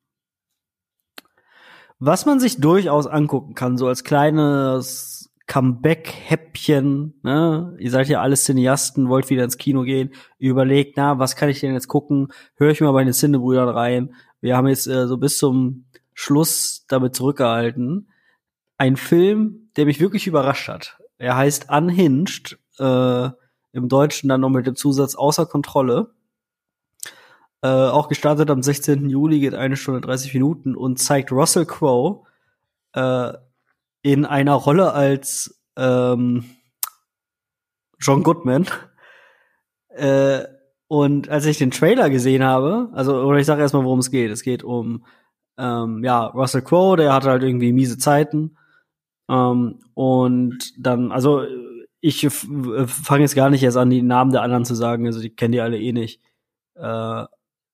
Speaker 1: Was man sich durchaus angucken kann, so als kleines Comeback-Häppchen, ne? Ihr seid ja alle Cineasten, wollt wieder ins Kino gehen, überlegt, na, was kann ich denn jetzt gucken? Höre ich mal bei den Cinebrüdern rein. Wir haben jetzt äh, so bis zum Schluss damit zurückgehalten. Ein Film, der mich wirklich überrascht hat. Er heißt Unhinged, äh, im Deutschen dann noch mit dem Zusatz Außer Kontrolle. Äh, auch gestartet am 16. Juli, geht eine Stunde 30 Minuten und zeigt Russell Crowe, äh, in einer Rolle als ähm, John Goodman. Äh, und als ich den Trailer gesehen habe, also, oder ich sage erstmal, worum es geht. Es geht um ähm, ja, Russell Crowe, der hatte halt irgendwie miese Zeiten. Ähm, und dann, also ich fange jetzt gar nicht erst an, die Namen der anderen zu sagen, also die kennen die alle eh nicht. Äh,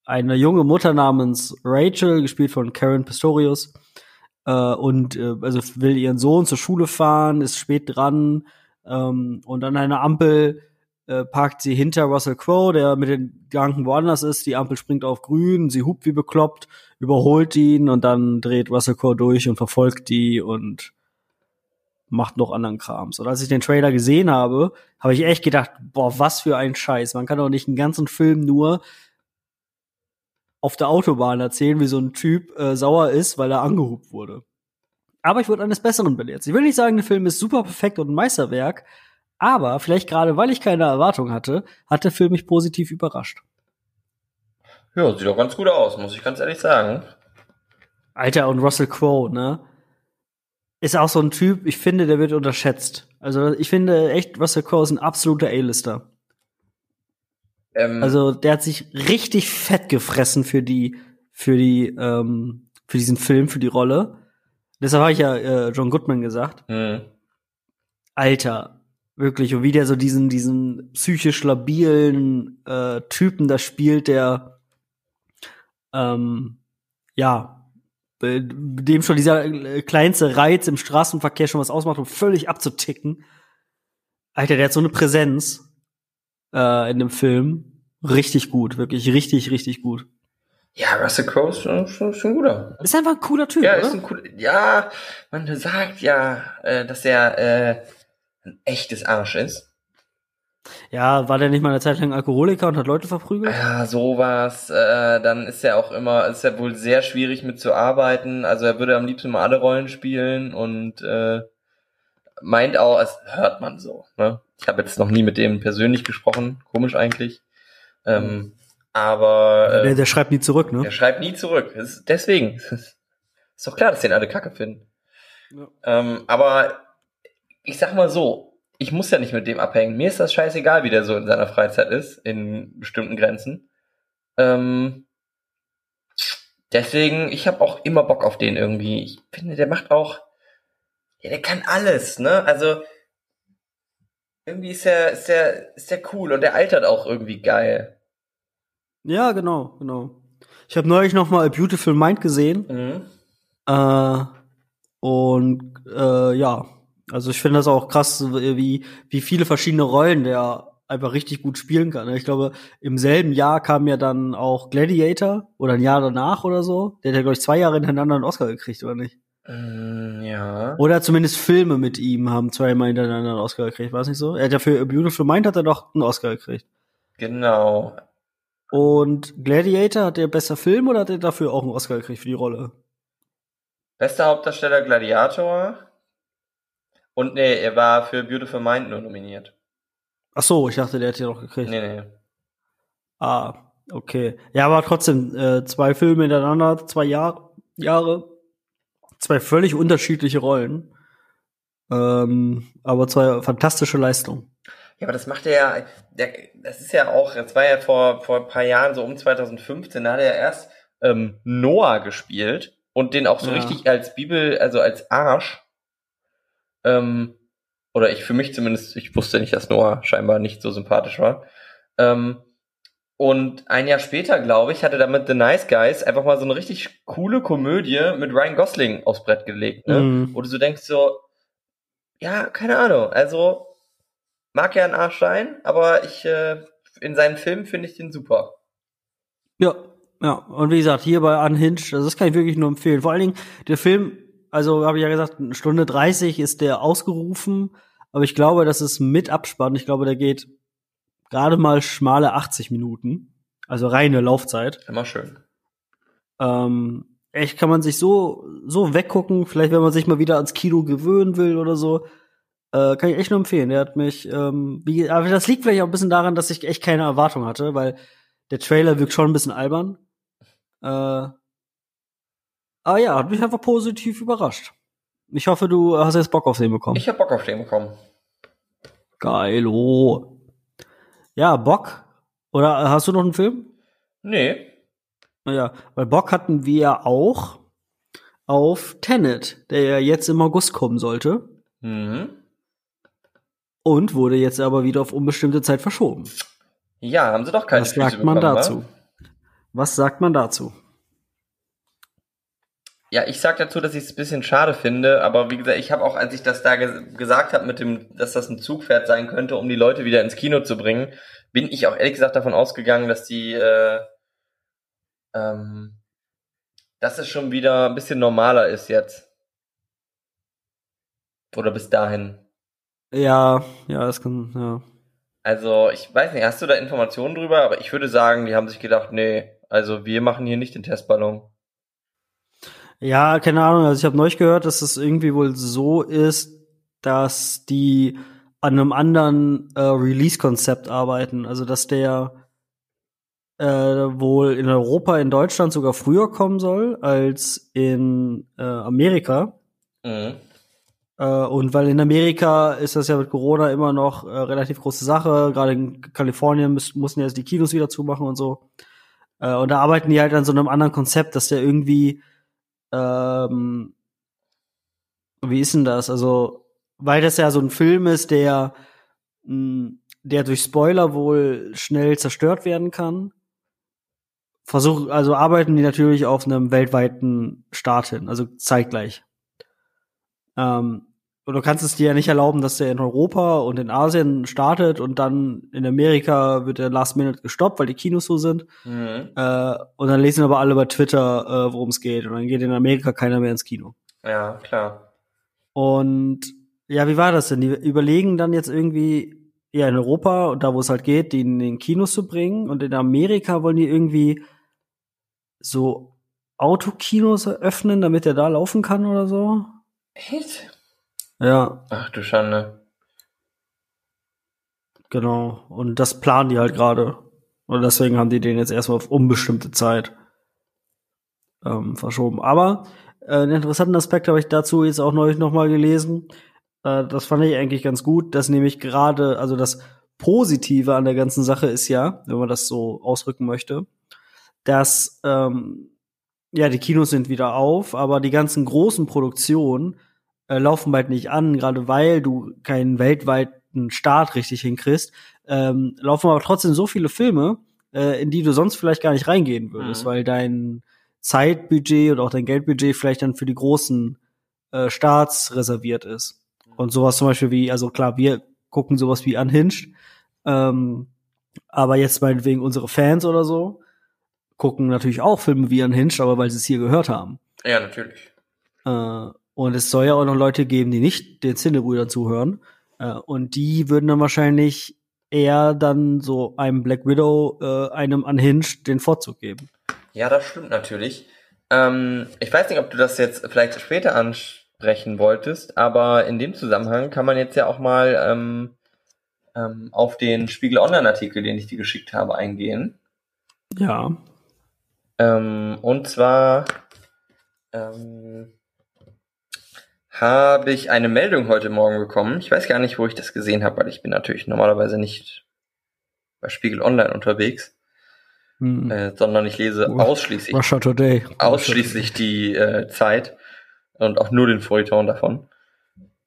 Speaker 1: eine junge Mutter namens Rachel, gespielt von Karen Pistorius, äh, und äh, also will ihren Sohn zur Schule fahren, ist spät dran ähm, und an einer Ampel äh, parkt sie hinter Russell Crowe, der mit den Gedanken woanders ist. Die Ampel springt auf grün, sie hupt wie bekloppt, überholt ihn und dann dreht Russell Crowe durch und verfolgt die und macht noch anderen Krams. Und als ich den Trailer gesehen habe, habe ich echt gedacht, boah, was für ein Scheiß. Man kann doch nicht einen ganzen Film nur auf der Autobahn erzählen, wie so ein Typ äh, sauer ist, weil er angehubt wurde. Aber ich wurde eines Besseren belehrt. Ich will nicht sagen, der Film ist super perfekt und ein Meisterwerk, aber vielleicht gerade, weil ich keine Erwartung hatte, hat der Film mich positiv überrascht.
Speaker 2: Ja, sieht doch ganz gut aus, muss ich ganz ehrlich sagen.
Speaker 1: Alter, und Russell Crowe, ne? Ist auch so ein Typ, ich finde, der wird unterschätzt. Also, ich finde echt, Russell Crowe ist ein absoluter A-Lister. Ähm, also der hat sich richtig fett gefressen für die, für die, ähm, für diesen Film, für die Rolle. Deshalb habe ich ja äh, John Goodman gesagt. Mhm. Alter, wirklich, und wie der so diesen, diesen psychisch labilen äh, Typen da spielt, der ähm, ja, dem schon dieser äh, kleinste Reiz im Straßenverkehr schon was ausmacht, um völlig abzuticken. Alter, der hat so eine Präsenz äh, in dem Film. Richtig gut, wirklich richtig, richtig gut.
Speaker 2: Ja, Russell Crowe ist schon, schon, schon guter.
Speaker 1: Ist einfach ein cooler Typ,
Speaker 2: ja,
Speaker 1: oder?
Speaker 2: Ist ein cool, ja, man sagt ja, äh, dass er äh, ein echtes Arsch ist.
Speaker 1: Ja, war der nicht mal eine Zeit lang Alkoholiker und hat Leute verprügelt?
Speaker 2: Ja, sowas. Äh, dann ist er auch immer, ist er wohl sehr schwierig mitzuarbeiten. Also er würde am liebsten mal alle Rollen spielen und äh, meint auch, es hört man so. Ne? Ich habe jetzt noch nie mit dem persönlich gesprochen, komisch eigentlich. Ähm, aber
Speaker 1: äh, der, der schreibt nie zurück, ne?
Speaker 2: Der schreibt nie zurück. Ist, deswegen *laughs* ist doch klar, dass den alle Kacke finden. Ja. Ähm, aber ich sag mal so, ich muss ja nicht mit dem abhängen. Mir ist das scheißegal, wie der so in seiner Freizeit ist, in bestimmten Grenzen. Ähm, deswegen, ich habe auch immer Bock auf den irgendwie. Ich finde, der macht auch, ja, der kann alles, ne? Also irgendwie ist er, ist der, ist der cool und der altert auch irgendwie geil.
Speaker 1: Ja, genau, genau. Ich habe neulich noch mal A Beautiful Mind gesehen. Mhm. Äh, und äh, ja, also ich finde das auch krass, wie, wie viele verschiedene Rollen der einfach richtig gut spielen kann. Ich glaube, im selben Jahr kam ja dann auch Gladiator oder ein Jahr danach oder so. Der hat ja, glaube ich, zwei Jahre hintereinander einen Oscar gekriegt, oder nicht?
Speaker 2: Mm, ja.
Speaker 1: Oder zumindest Filme mit ihm haben zweimal hintereinander einen Oscar gekriegt, war es nicht so? Er hat ja für A Beautiful Mind hat er doch einen Oscar gekriegt.
Speaker 2: Genau.
Speaker 1: Und Gladiator, hat der besser Film oder hat er dafür auch einen Oscar gekriegt für die Rolle?
Speaker 2: Bester Hauptdarsteller Gladiator. Und nee, er war für Beautiful Mind nur nominiert.
Speaker 1: Ach so, ich dachte, der hätte ja noch gekriegt.
Speaker 2: Nee, nee.
Speaker 1: Ah, okay. Ja, aber trotzdem, äh, zwei Filme hintereinander, zwei Jahr, Jahre, zwei völlig unterschiedliche Rollen. Ähm, aber zwei fantastische Leistungen.
Speaker 2: Ja, aber das macht er ja, der, das ist ja auch, das war ja vor, vor ein paar Jahren, so um 2015, da hat er ja erst ähm, Noah gespielt und den auch so ja. richtig als Bibel, also als Arsch ähm, oder ich für mich zumindest, ich wusste nicht, dass Noah scheinbar nicht so sympathisch war. Ähm, und ein Jahr später, glaube ich, hatte damit The Nice Guys einfach mal so eine richtig coole Komödie mit Ryan Gosling aufs Brett gelegt, ne? Mhm. Wo du so denkst so, ja, keine Ahnung, also mag ja ein Arsch sein, aber ich äh, in seinen Filmen finde ich den super.
Speaker 1: Ja, ja, und wie gesagt, hier bei Unhinged, also das kann ich wirklich nur empfehlen. Vor allen Dingen, der Film also habe ich ja gesagt, eine Stunde 30 ist der ausgerufen, aber ich glaube, das ist mit Abspann. Ich glaube, der geht gerade mal schmale 80 Minuten, also reine Laufzeit.
Speaker 2: Immer schön.
Speaker 1: Ähm, echt kann man sich so so weggucken, vielleicht wenn man sich mal wieder ans Kino gewöhnen will oder so. Äh, kann ich echt nur empfehlen. Der hat mich, ähm, wie, aber das liegt vielleicht auch ein bisschen daran, dass ich echt keine Erwartung hatte, weil der Trailer wirkt schon ein bisschen albern. Äh, Ah ja, hat mich einfach positiv überrascht. Ich hoffe, du hast jetzt Bock auf den bekommen.
Speaker 2: Ich hab Bock auf den bekommen.
Speaker 1: Geil, oh. Ja, Bock. Oder hast du noch einen Film?
Speaker 2: Nee.
Speaker 1: Ja, weil Bock hatten wir auch auf Tenet, der ja jetzt im August kommen sollte.
Speaker 2: Mhm.
Speaker 1: Und wurde jetzt aber wieder auf unbestimmte Zeit verschoben.
Speaker 2: Ja, haben sie doch keine
Speaker 1: Was sagt man dazu? Wa? Was sagt man dazu?
Speaker 2: Ja, ich sag dazu, dass ich es ein bisschen schade finde, aber wie gesagt, ich habe auch, als ich das da ge gesagt habe, mit dem, dass das ein Zugpferd sein könnte, um die Leute wieder ins Kino zu bringen, bin ich auch ehrlich gesagt davon ausgegangen, dass die, äh, ähm, dass es schon wieder ein bisschen normaler ist jetzt. Oder bis dahin.
Speaker 1: Ja, ja, das kann, ja.
Speaker 2: Also, ich weiß nicht, hast du da Informationen drüber? Aber ich würde sagen, die haben sich gedacht, nee, also wir machen hier nicht den Testballon.
Speaker 1: Ja, keine Ahnung. Also ich habe neulich gehört, dass es irgendwie wohl so ist, dass die an einem anderen äh, Release-Konzept arbeiten. Also dass der äh, wohl in Europa, in Deutschland sogar früher kommen soll als in äh, Amerika. Mhm. Äh, und weil in Amerika ist das ja mit Corona immer noch äh, relativ große Sache. Gerade in Kalifornien müssen, mussten jetzt die Kinos wieder zumachen und so. Äh, und da arbeiten die halt an so einem anderen Konzept, dass der irgendwie ähm, wie ist denn das? Also, weil das ja so ein Film ist, der, hm, der durch Spoiler wohl schnell zerstört werden kann. Versuch, also arbeiten die natürlich auf einem weltweiten Start hin, also zeitgleich. Ähm, und du kannst es dir ja nicht erlauben, dass der in Europa und in Asien startet und dann in Amerika wird der Last Minute gestoppt, weil die Kinos so sind. Mhm. Äh, und dann lesen aber alle bei Twitter, äh, worum es geht. Und dann geht in Amerika keiner mehr ins Kino.
Speaker 2: Ja, klar.
Speaker 1: Und ja, wie war das denn? Die überlegen dann jetzt irgendwie eher in Europa, da wo es halt geht, die in den Kinos zu bringen. Und in Amerika wollen die irgendwie so Autokinos eröffnen, damit er da laufen kann oder so.
Speaker 2: Echt?
Speaker 1: Ja.
Speaker 2: Ach du Schande.
Speaker 1: Genau. Und das planen die halt gerade. Und deswegen haben die den jetzt erstmal auf unbestimmte Zeit ähm, verschoben. Aber äh, einen interessanten Aspekt habe ich dazu jetzt auch neulich nochmal gelesen. Äh, das fand ich eigentlich ganz gut, dass nämlich gerade, also das Positive an der ganzen Sache ist ja, wenn man das so ausdrücken möchte, dass ähm, ja die Kinos sind wieder auf, aber die ganzen großen Produktionen äh, laufen bald nicht an, gerade weil du keinen weltweiten Start richtig hinkriegst, ähm, laufen aber trotzdem so viele Filme, äh, in die du sonst vielleicht gar nicht reingehen würdest, mhm. weil dein Zeitbudget und auch dein Geldbudget vielleicht dann für die großen äh, Starts reserviert ist. Und sowas zum Beispiel wie, also klar, wir gucken sowas wie Unhinged, ähm, aber jetzt meinetwegen unsere Fans oder so gucken natürlich auch Filme wie Unhinged, aber weil sie es hier gehört haben.
Speaker 2: Ja, natürlich.
Speaker 1: Äh, und es soll ja auch noch Leute geben, die nicht den Zinnebrüdern zuhören. Äh, und die würden dann wahrscheinlich eher dann so einem Black Widow, äh, einem Unhinged den Vorzug geben.
Speaker 2: Ja, das stimmt natürlich. Ähm, ich weiß nicht, ob du das jetzt vielleicht später ansprechen wolltest, aber in dem Zusammenhang kann man jetzt ja auch mal ähm, ähm, auf den Spiegel Online-Artikel, den ich dir geschickt habe, eingehen.
Speaker 1: Ja.
Speaker 2: Ähm, und zwar ähm, habe ich eine Meldung heute Morgen bekommen. Ich weiß gar nicht, wo ich das gesehen habe, weil ich bin natürlich normalerweise nicht bei Spiegel Online unterwegs, hm. äh, sondern ich lese ausschließlich
Speaker 1: Russia Today.
Speaker 2: ausschließlich die äh, Zeit und auch nur den Feuilleton davon.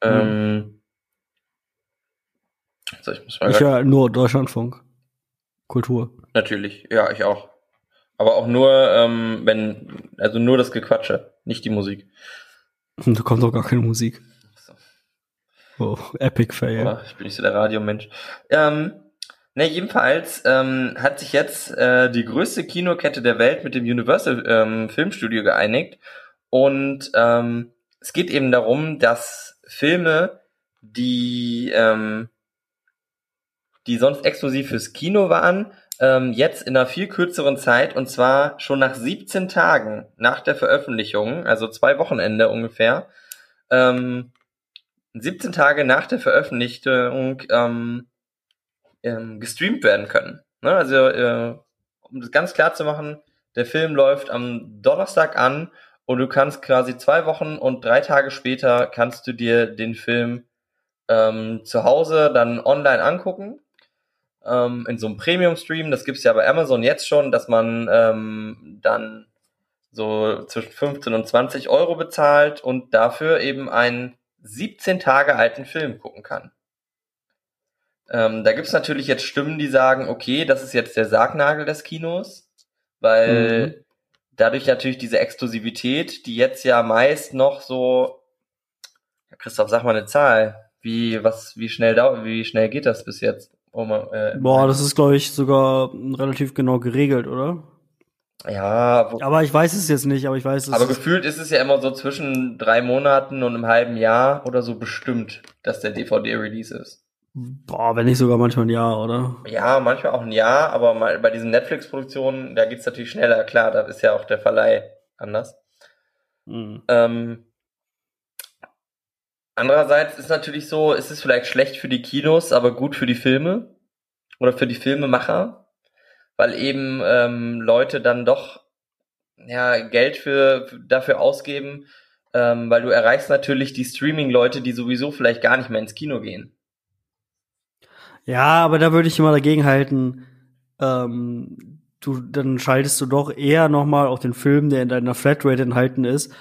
Speaker 2: Hm. Ähm,
Speaker 1: so, ich muss mal ich ja nur Deutschlandfunk. Kultur.
Speaker 2: Natürlich, ja, ich auch. Aber auch nur, ähm, wenn, also nur das Gequatsche, nicht die Musik.
Speaker 1: Da kommt doch gar keine Musik. Oh, Epic Fail.
Speaker 2: Oh, ich bin nicht so der Radiomensch. Ähm, ne, jedenfalls ähm, hat sich jetzt äh, die größte Kinokette der Welt mit dem Universal ähm, Filmstudio geeinigt. Und ähm, es geht eben darum, dass Filme, die, ähm, die sonst exklusiv fürs Kino waren, ähm, jetzt in einer viel kürzeren Zeit und zwar schon nach 17 Tagen nach der Veröffentlichung, also zwei Wochenende ungefähr, ähm, 17 Tage nach der Veröffentlichung ähm, ähm, gestreamt werden können. Ne? Also äh, um das ganz klar zu machen, der Film läuft am Donnerstag an und du kannst quasi zwei Wochen und drei Tage später kannst du dir den Film ähm, zu Hause dann online angucken ähm, in so einem Premium-Stream. Das gibt's ja bei Amazon jetzt schon, dass man ähm, dann so zwischen 15 und 20 Euro bezahlt und dafür eben einen 17 Tage alten Film gucken kann. Ähm, da gibt's natürlich jetzt Stimmen, die sagen, okay, das ist jetzt der Sargnagel des Kinos, weil mhm. dadurch natürlich diese Exklusivität, die jetzt ja meist noch so, Christoph, sag mal eine Zahl, wie was, wie schnell wie schnell geht das bis jetzt?
Speaker 1: Oh, äh, Boah, das ist, glaube ich, sogar relativ genau geregelt, oder?
Speaker 2: Ja.
Speaker 1: Aber ich weiß es jetzt nicht, aber ich weiß es.
Speaker 2: Aber gefühlt ist es ja immer so zwischen drei Monaten und einem halben Jahr oder so bestimmt, dass der DVD-Release ist.
Speaker 1: Boah, wenn nicht sogar manchmal ein Jahr, oder?
Speaker 2: Ja, manchmal auch ein Jahr, aber mal bei diesen Netflix-Produktionen, da geht's natürlich schneller, klar, da ist ja auch der Verleih anders. Mhm. Ähm, Andererseits ist natürlich so, ist es vielleicht schlecht für die Kinos, aber gut für die Filme oder für die Filmemacher, weil eben ähm, Leute dann doch ja, Geld für, dafür ausgeben, ähm, weil du erreichst natürlich die Streaming-Leute, die sowieso vielleicht gar nicht mehr ins Kino gehen.
Speaker 1: Ja, aber da würde ich immer dagegen halten, ähm, du, dann schaltest du doch eher nochmal auf den Film, der in deiner Flatrate enthalten ist,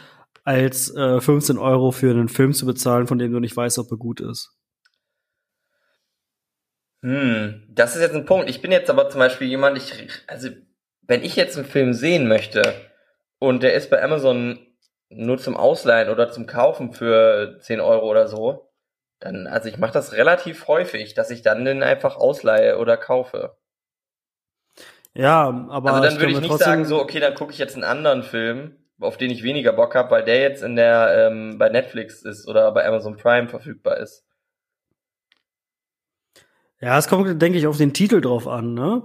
Speaker 1: als äh, 15 Euro für einen Film zu bezahlen, von dem du nicht weißt, ob er gut ist.
Speaker 2: Hm, das ist jetzt ein Punkt. Ich bin jetzt aber zum Beispiel jemand, ich, also, wenn ich jetzt einen Film sehen möchte und der ist bei Amazon nur zum Ausleihen oder zum Kaufen für 10 Euro oder so, dann, also ich mache das relativ häufig, dass ich dann den einfach ausleihe oder kaufe.
Speaker 1: Ja, aber.
Speaker 2: Also dann würde ich nicht sagen, so, okay, dann gucke ich jetzt einen anderen Film, auf den ich weniger Bock habe, weil der jetzt in der ähm, bei Netflix ist oder bei Amazon Prime verfügbar ist.
Speaker 1: Ja, es kommt, denke ich, auf den Titel drauf an, ne?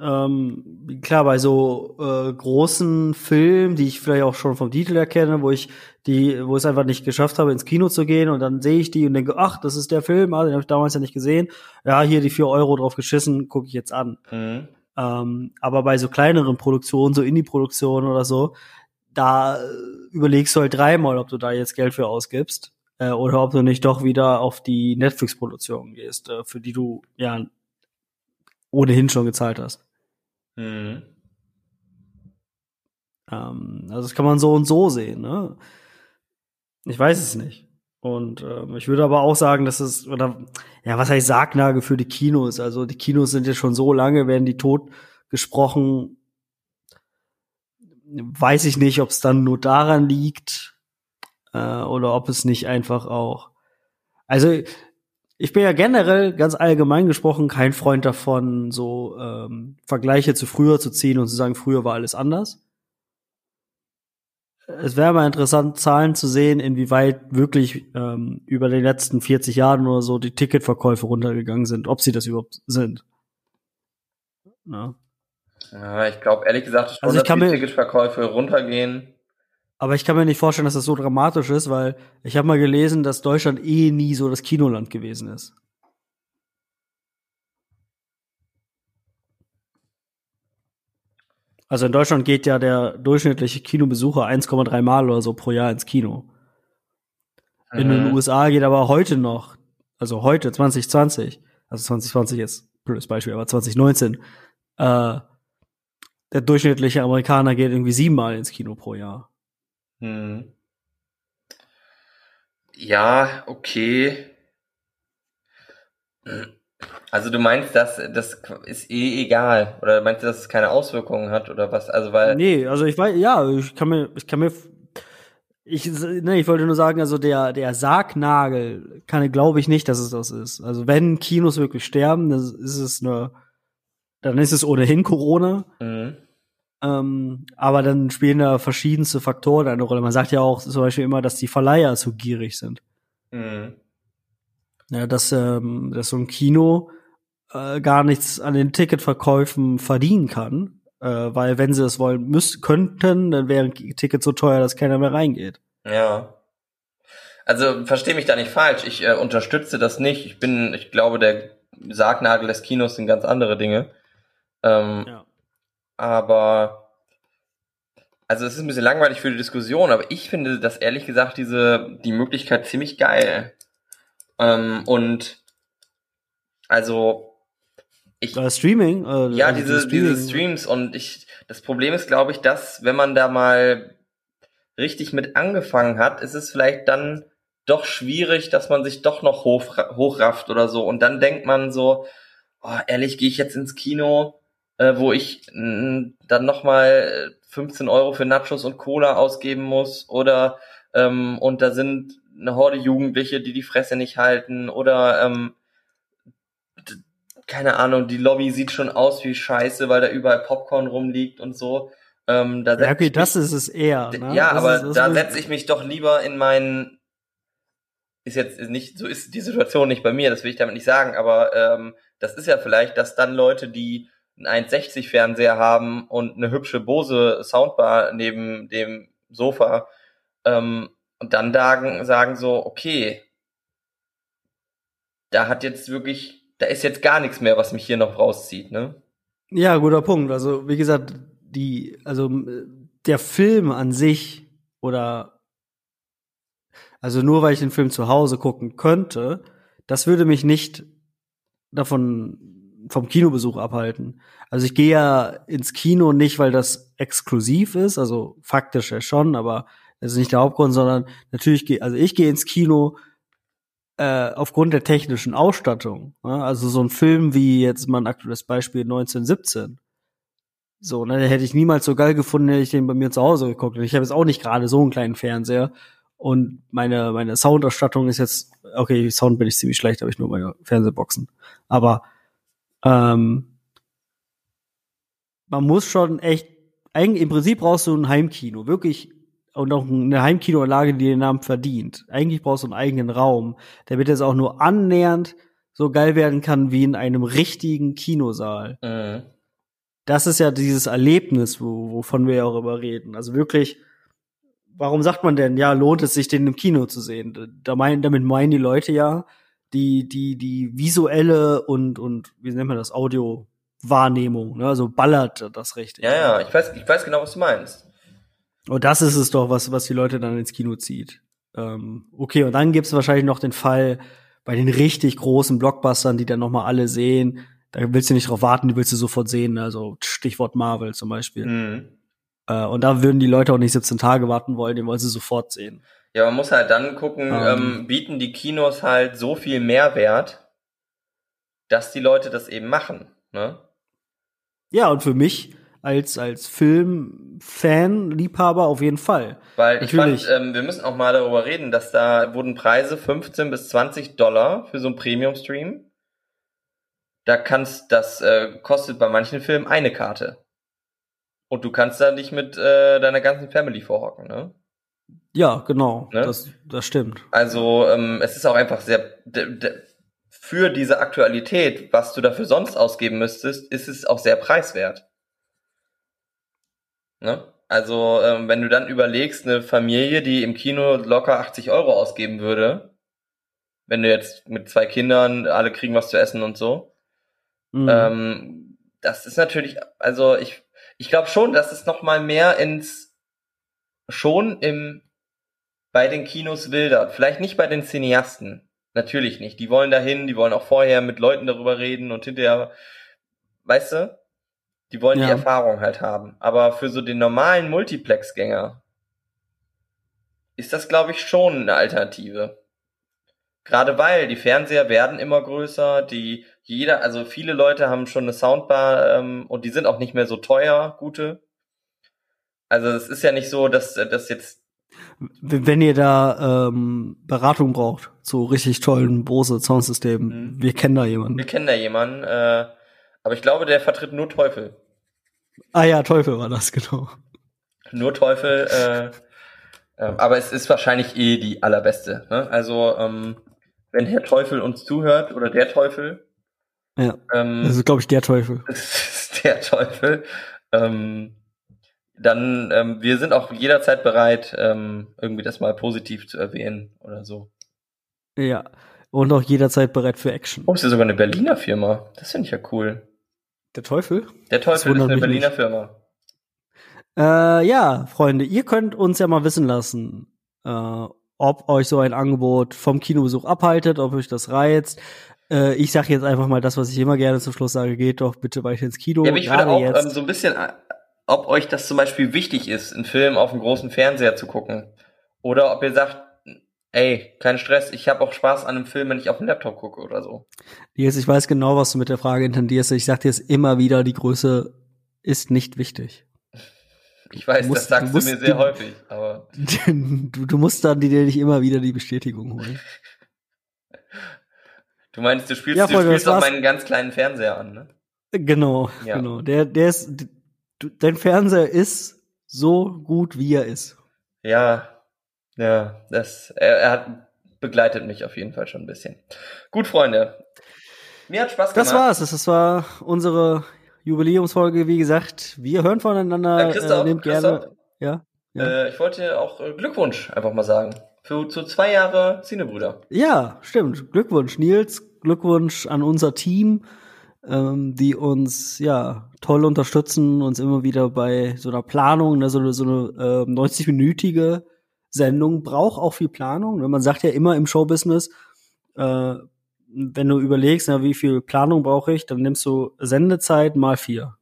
Speaker 1: Ähm, klar, bei so äh, großen Filmen, die ich vielleicht auch schon vom Titel erkenne, wo ich die, wo es einfach nicht geschafft habe, ins Kino zu gehen und dann sehe ich die und denke, ach, das ist der Film, ah, den habe ich damals ja nicht gesehen. Ja, hier die vier Euro drauf geschissen, gucke ich jetzt an. Mhm. Ähm, aber bei so kleineren Produktionen, so Indie-Produktionen oder so, da äh, überlegst du halt dreimal, ob du da jetzt Geld für ausgibst äh, oder ob du nicht doch wieder auf die Netflix-Produktion gehst, äh, für die du ja ohnehin schon gezahlt hast. Mhm. Ähm, also das kann man so und so sehen. Ne? Ich weiß es nicht. Und ähm, ich würde aber auch sagen, dass es, oder ja, was heißt Sargnagel für die Kinos? Also die Kinos sind ja schon so lange, werden die tot gesprochen. Weiß ich nicht, ob es dann nur daran liegt äh, oder ob es nicht einfach auch. Also ich bin ja generell ganz allgemein gesprochen kein Freund davon, so ähm, Vergleiche zu früher zu ziehen und zu sagen, früher war alles anders. Es wäre mal interessant, Zahlen zu sehen, inwieweit wirklich ähm, über die letzten 40 Jahren oder so die Ticketverkäufe runtergegangen sind, ob sie das überhaupt sind.
Speaker 2: Ja, ja ich glaube ehrlich gesagt also ich dass die Ticketverkäufe runtergehen.
Speaker 1: Aber ich kann mir nicht vorstellen, dass das so dramatisch ist, weil ich habe mal gelesen, dass Deutschland eh nie so das Kinoland gewesen ist. Also in Deutschland geht ja der durchschnittliche Kinobesucher 1,3 Mal oder so pro Jahr ins Kino. In den mhm. USA geht aber heute noch, also heute 2020, also 2020 ist blödes Beispiel, aber 2019, äh, der durchschnittliche Amerikaner geht irgendwie siebenmal ins Kino pro Jahr. Hm.
Speaker 2: Ja, okay. Also du meinst, dass das ist eh egal oder meinst du, dass es keine Auswirkungen hat oder was? Also weil
Speaker 1: Nee, also ich weiß ja, ich kann mir ich kann mir ich ne, ich wollte nur sagen, also der der Sargnagel kann glaube ich nicht, dass es das ist. Also wenn Kinos wirklich sterben, dann ist es eine dann ist es ohnehin Corona. Mhm. Ähm, aber dann spielen da verschiedenste Faktoren eine Rolle. Man sagt ja auch zum Beispiel immer, dass die Verleiher zu gierig sind. Mhm. Ja, dass, ähm, dass so ein Kino äh, gar nichts an den Ticketverkäufen verdienen kann, äh, weil wenn sie es wollen müssen, könnten, dann wären Tickets so teuer, dass keiner mehr reingeht.
Speaker 2: Ja. Also verstehe mich da nicht falsch. Ich äh, unterstütze das nicht. Ich bin, ich glaube, der Sargnagel des Kinos sind ganz andere Dinge. Ähm, ja. Aber also es ist ein bisschen langweilig für die Diskussion, aber ich finde das ehrlich gesagt diese die Möglichkeit ziemlich geil. Ähm, und also
Speaker 1: ich, äh, Streaming?
Speaker 2: Äh, ja, also diese, Streaming. diese Streams und ich, das Problem ist, glaube ich, dass, wenn man da mal richtig mit angefangen hat, ist es vielleicht dann doch schwierig, dass man sich doch noch hoch, hochrafft oder so. Und dann denkt man so, oh, ehrlich, gehe ich jetzt ins Kino, äh, wo ich mh, dann nochmal 15 Euro für Nachos und Cola ausgeben muss oder ähm, und da sind eine Horde Jugendliche, die die Fresse nicht halten oder ähm, keine Ahnung, die Lobby sieht schon aus wie Scheiße, weil da überall Popcorn rumliegt und so. Ähm, da
Speaker 1: ja, okay, das ist es eher.
Speaker 2: Ne? Ja, das aber ist, da setze ich mich doch lieber in meinen ist jetzt nicht, so ist die Situation nicht bei mir, das will ich damit nicht sagen, aber ähm, das ist ja vielleicht, dass dann Leute, die einen 1,60 Fernseher haben und eine hübsche Bose Soundbar neben dem Sofa ähm, und dann sagen, sagen so, okay, da hat jetzt wirklich, da ist jetzt gar nichts mehr, was mich hier noch rauszieht, ne?
Speaker 1: Ja, guter Punkt. Also, wie gesagt, die, also der Film an sich oder also nur weil ich den Film zu Hause gucken könnte, das würde mich nicht davon vom Kinobesuch abhalten. Also ich gehe ja ins Kino nicht, weil das exklusiv ist, also faktisch ja schon, aber das ist nicht der Hauptgrund, sondern natürlich gehe, also ich gehe ins Kino äh, aufgrund der technischen Ausstattung. Ne? Also so ein Film wie jetzt mal ein aktuelles Beispiel 1917. So, ne, hätte ich niemals so geil gefunden, hätte ich den bei mir zu Hause geguckt. Und ich habe jetzt auch nicht gerade so einen kleinen Fernseher. Und meine, meine Soundausstattung ist jetzt, okay, Sound bin ich ziemlich schlecht, habe ich nur meine Fernsehboxen. Aber ähm, man muss schon echt, eigentlich im Prinzip brauchst du ein Heimkino, wirklich und auch eine Heimkinoanlage, die den Namen verdient. Eigentlich brauchst du einen eigenen Raum, damit es auch nur annähernd so geil werden kann wie in einem richtigen Kinosaal. Mhm. Das ist ja dieses Erlebnis, wo, wovon wir ja auch immer reden. Also wirklich, warum sagt man denn, ja, lohnt es sich, den im Kino zu sehen? Da meinen, damit meinen die Leute ja, die, die, die visuelle und, und, wie nennt man das, Audio-Wahrnehmung, ne? Also ballert das richtig.
Speaker 2: Ja, ja, ich weiß, ich weiß genau, was du meinst.
Speaker 1: Und das ist es doch, was, was die Leute dann ins Kino zieht. Ähm, okay, und dann gibt's wahrscheinlich noch den Fall bei den richtig großen Blockbustern, die dann noch mal alle sehen. Da willst du nicht drauf warten, die willst du sofort sehen. Also Stichwort Marvel zum Beispiel. Mhm. Äh, und da würden die Leute auch nicht 17 Tage warten wollen, den wollen sie sofort sehen.
Speaker 2: Ja, man muss halt dann gucken, ähm, ähm, bieten die Kinos halt so viel Mehrwert, dass die Leute das eben machen. Ne?
Speaker 1: Ja, und für mich als, als Filmfan, Liebhaber auf jeden Fall.
Speaker 2: Weil Natürlich. ich fand, ähm, wir müssen auch mal darüber reden, dass da wurden Preise 15 bis 20 Dollar für so einen Premium-Stream. Da kannst, das äh, kostet bei manchen Filmen eine Karte. Und du kannst da nicht mit äh, deiner ganzen Family vorhocken, ne?
Speaker 1: Ja, genau. Ne? Das, das stimmt.
Speaker 2: Also ähm, es ist auch einfach sehr für diese Aktualität, was du dafür sonst ausgeben müsstest, ist es auch sehr preiswert. Ne? Also, ähm, wenn du dann überlegst, eine Familie, die im Kino locker 80 Euro ausgeben würde, wenn du jetzt mit zwei Kindern, alle kriegen was zu essen und so, mhm. ähm, das ist natürlich, also ich, ich glaube schon, dass es noch mal mehr ins, schon im, bei den Kinos wildert. Vielleicht nicht bei den Cineasten. Natürlich nicht. Die wollen dahin, die wollen auch vorher mit Leuten darüber reden und hinterher, weißt du? Die wollen ja. die Erfahrung halt haben. Aber für so den normalen Multiplex-Gänger ist das, glaube ich, schon eine Alternative. Gerade weil die Fernseher werden immer größer, die jeder, also viele Leute haben schon eine Soundbar ähm, und die sind auch nicht mehr so teuer, gute. Also es ist ja nicht so, dass das jetzt
Speaker 1: wenn ihr da ähm, Beratung braucht zu richtig tollen Bose Soundsystemen, mhm. wir kennen da jemanden.
Speaker 2: Wir kennen da jemanden, äh, aber ich glaube, der vertritt nur Teufel.
Speaker 1: Ah ja, Teufel war das, genau.
Speaker 2: Nur Teufel, äh, äh, aber es ist wahrscheinlich eh die allerbeste. Ne? Also, ähm, wenn Herr Teufel uns zuhört, oder der Teufel.
Speaker 1: Ja, ähm, das ist, glaube ich, der Teufel. *laughs*
Speaker 2: Das ist der Teufel. Ähm, dann, ähm, wir sind auch jederzeit bereit, ähm, irgendwie das mal positiv zu erwähnen oder so.
Speaker 1: Ja, und auch jederzeit bereit für Action.
Speaker 2: Oh, ist ja sogar eine Berliner Firma. Das finde ich ja cool.
Speaker 1: Der Teufel?
Speaker 2: Der Teufel ist eine Berliner nicht. Firma.
Speaker 1: Äh, ja, Freunde, ihr könnt uns ja mal wissen lassen, äh, ob euch so ein Angebot vom Kinobesuch abhaltet, ob euch das reizt. Äh, ich sage jetzt einfach mal das, was ich immer gerne zum Schluss sage, geht doch bitte weiter ins Kino.
Speaker 2: Ja, mich würde auch jetzt. Ähm, so ein bisschen, äh, ob euch das zum Beispiel wichtig ist, einen Film auf dem großen Fernseher zu gucken. Oder ob ihr sagt, ey, kein Stress, ich habe auch Spaß an einem Film, wenn ich auf dem Laptop gucke oder so.
Speaker 1: Jetzt, ich weiß genau, was du mit der Frage intendierst. Ich sag dir jetzt immer wieder, die Größe ist nicht wichtig.
Speaker 2: Ich weiß, musst, das sagst du, musst, du mir sehr häufig, aber. *laughs*
Speaker 1: Du, du musst dann dir nicht immer wieder die Bestätigung holen.
Speaker 2: Du meinst, du spielst, ja, du spielst auch meinen ganz kleinen Fernseher an, ne?
Speaker 1: Genau, ja. genau. Der, der ist, dein Fernseher ist so gut, wie er ist.
Speaker 2: Ja, ja, das, er, er hat begleitet mich auf jeden Fall schon ein bisschen. Gut, Freunde. Mir hat Spaß
Speaker 1: gemacht. Das war's. Das war unsere Jubiläumsfolge. Wie gesagt, wir hören voneinander.
Speaker 2: Äh, Christoph, äh, nehmt
Speaker 1: gerne.
Speaker 2: Ja. ja. Äh, ich wollte auch äh, Glückwunsch einfach mal sagen. Für zu zwei Jahre Zinebrüder.
Speaker 1: Ja, stimmt. Glückwunsch, Nils. Glückwunsch an unser Team, ähm, die uns ja toll unterstützen, uns immer wieder bei so einer Planung, ne, so eine, so eine äh, 90-minütige Sendung braucht auch viel Planung. Ne? Man sagt ja immer im Showbusiness, äh, wenn du überlegst, na, wie viel Planung brauche ich, dann nimmst du Sendezeit mal vier.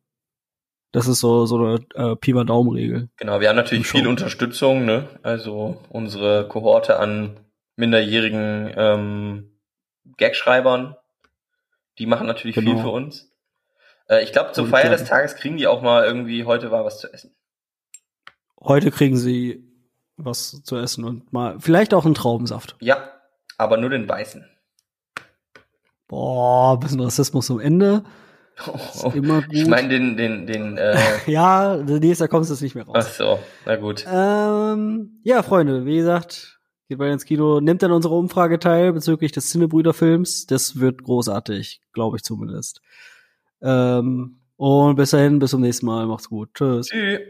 Speaker 1: Das ist so, so eine äh, Pi mal Daumen-Regel.
Speaker 2: Genau, wir haben natürlich viel Unterstützung, ne? Also unsere Kohorte an minderjährigen ähm, Gagschreibern, die machen natürlich genau. viel für uns. Äh, ich glaube, zur Und, Feier des Tages kriegen die auch mal irgendwie, heute war was zu essen.
Speaker 1: Heute kriegen sie was zu essen und mal vielleicht auch einen Traubensaft.
Speaker 2: Ja, aber nur den weißen.
Speaker 1: Boah, bisschen Rassismus am Ende.
Speaker 2: Oh, *laughs* immer gut. Ich meine den, den, den. Äh *laughs*
Speaker 1: ja, nächster kommst du nicht mehr raus.
Speaker 2: Ach so, na gut.
Speaker 1: Ähm, ja, Freunde, wie gesagt, Geht weiter ins Kino. Nimmt dann unsere Umfrage teil bezüglich des Cinebrüder-Films. Das wird großartig, glaube ich zumindest. Ähm, und bis dahin, bis zum nächsten Mal. Macht's gut. Tschüss. Tschüss.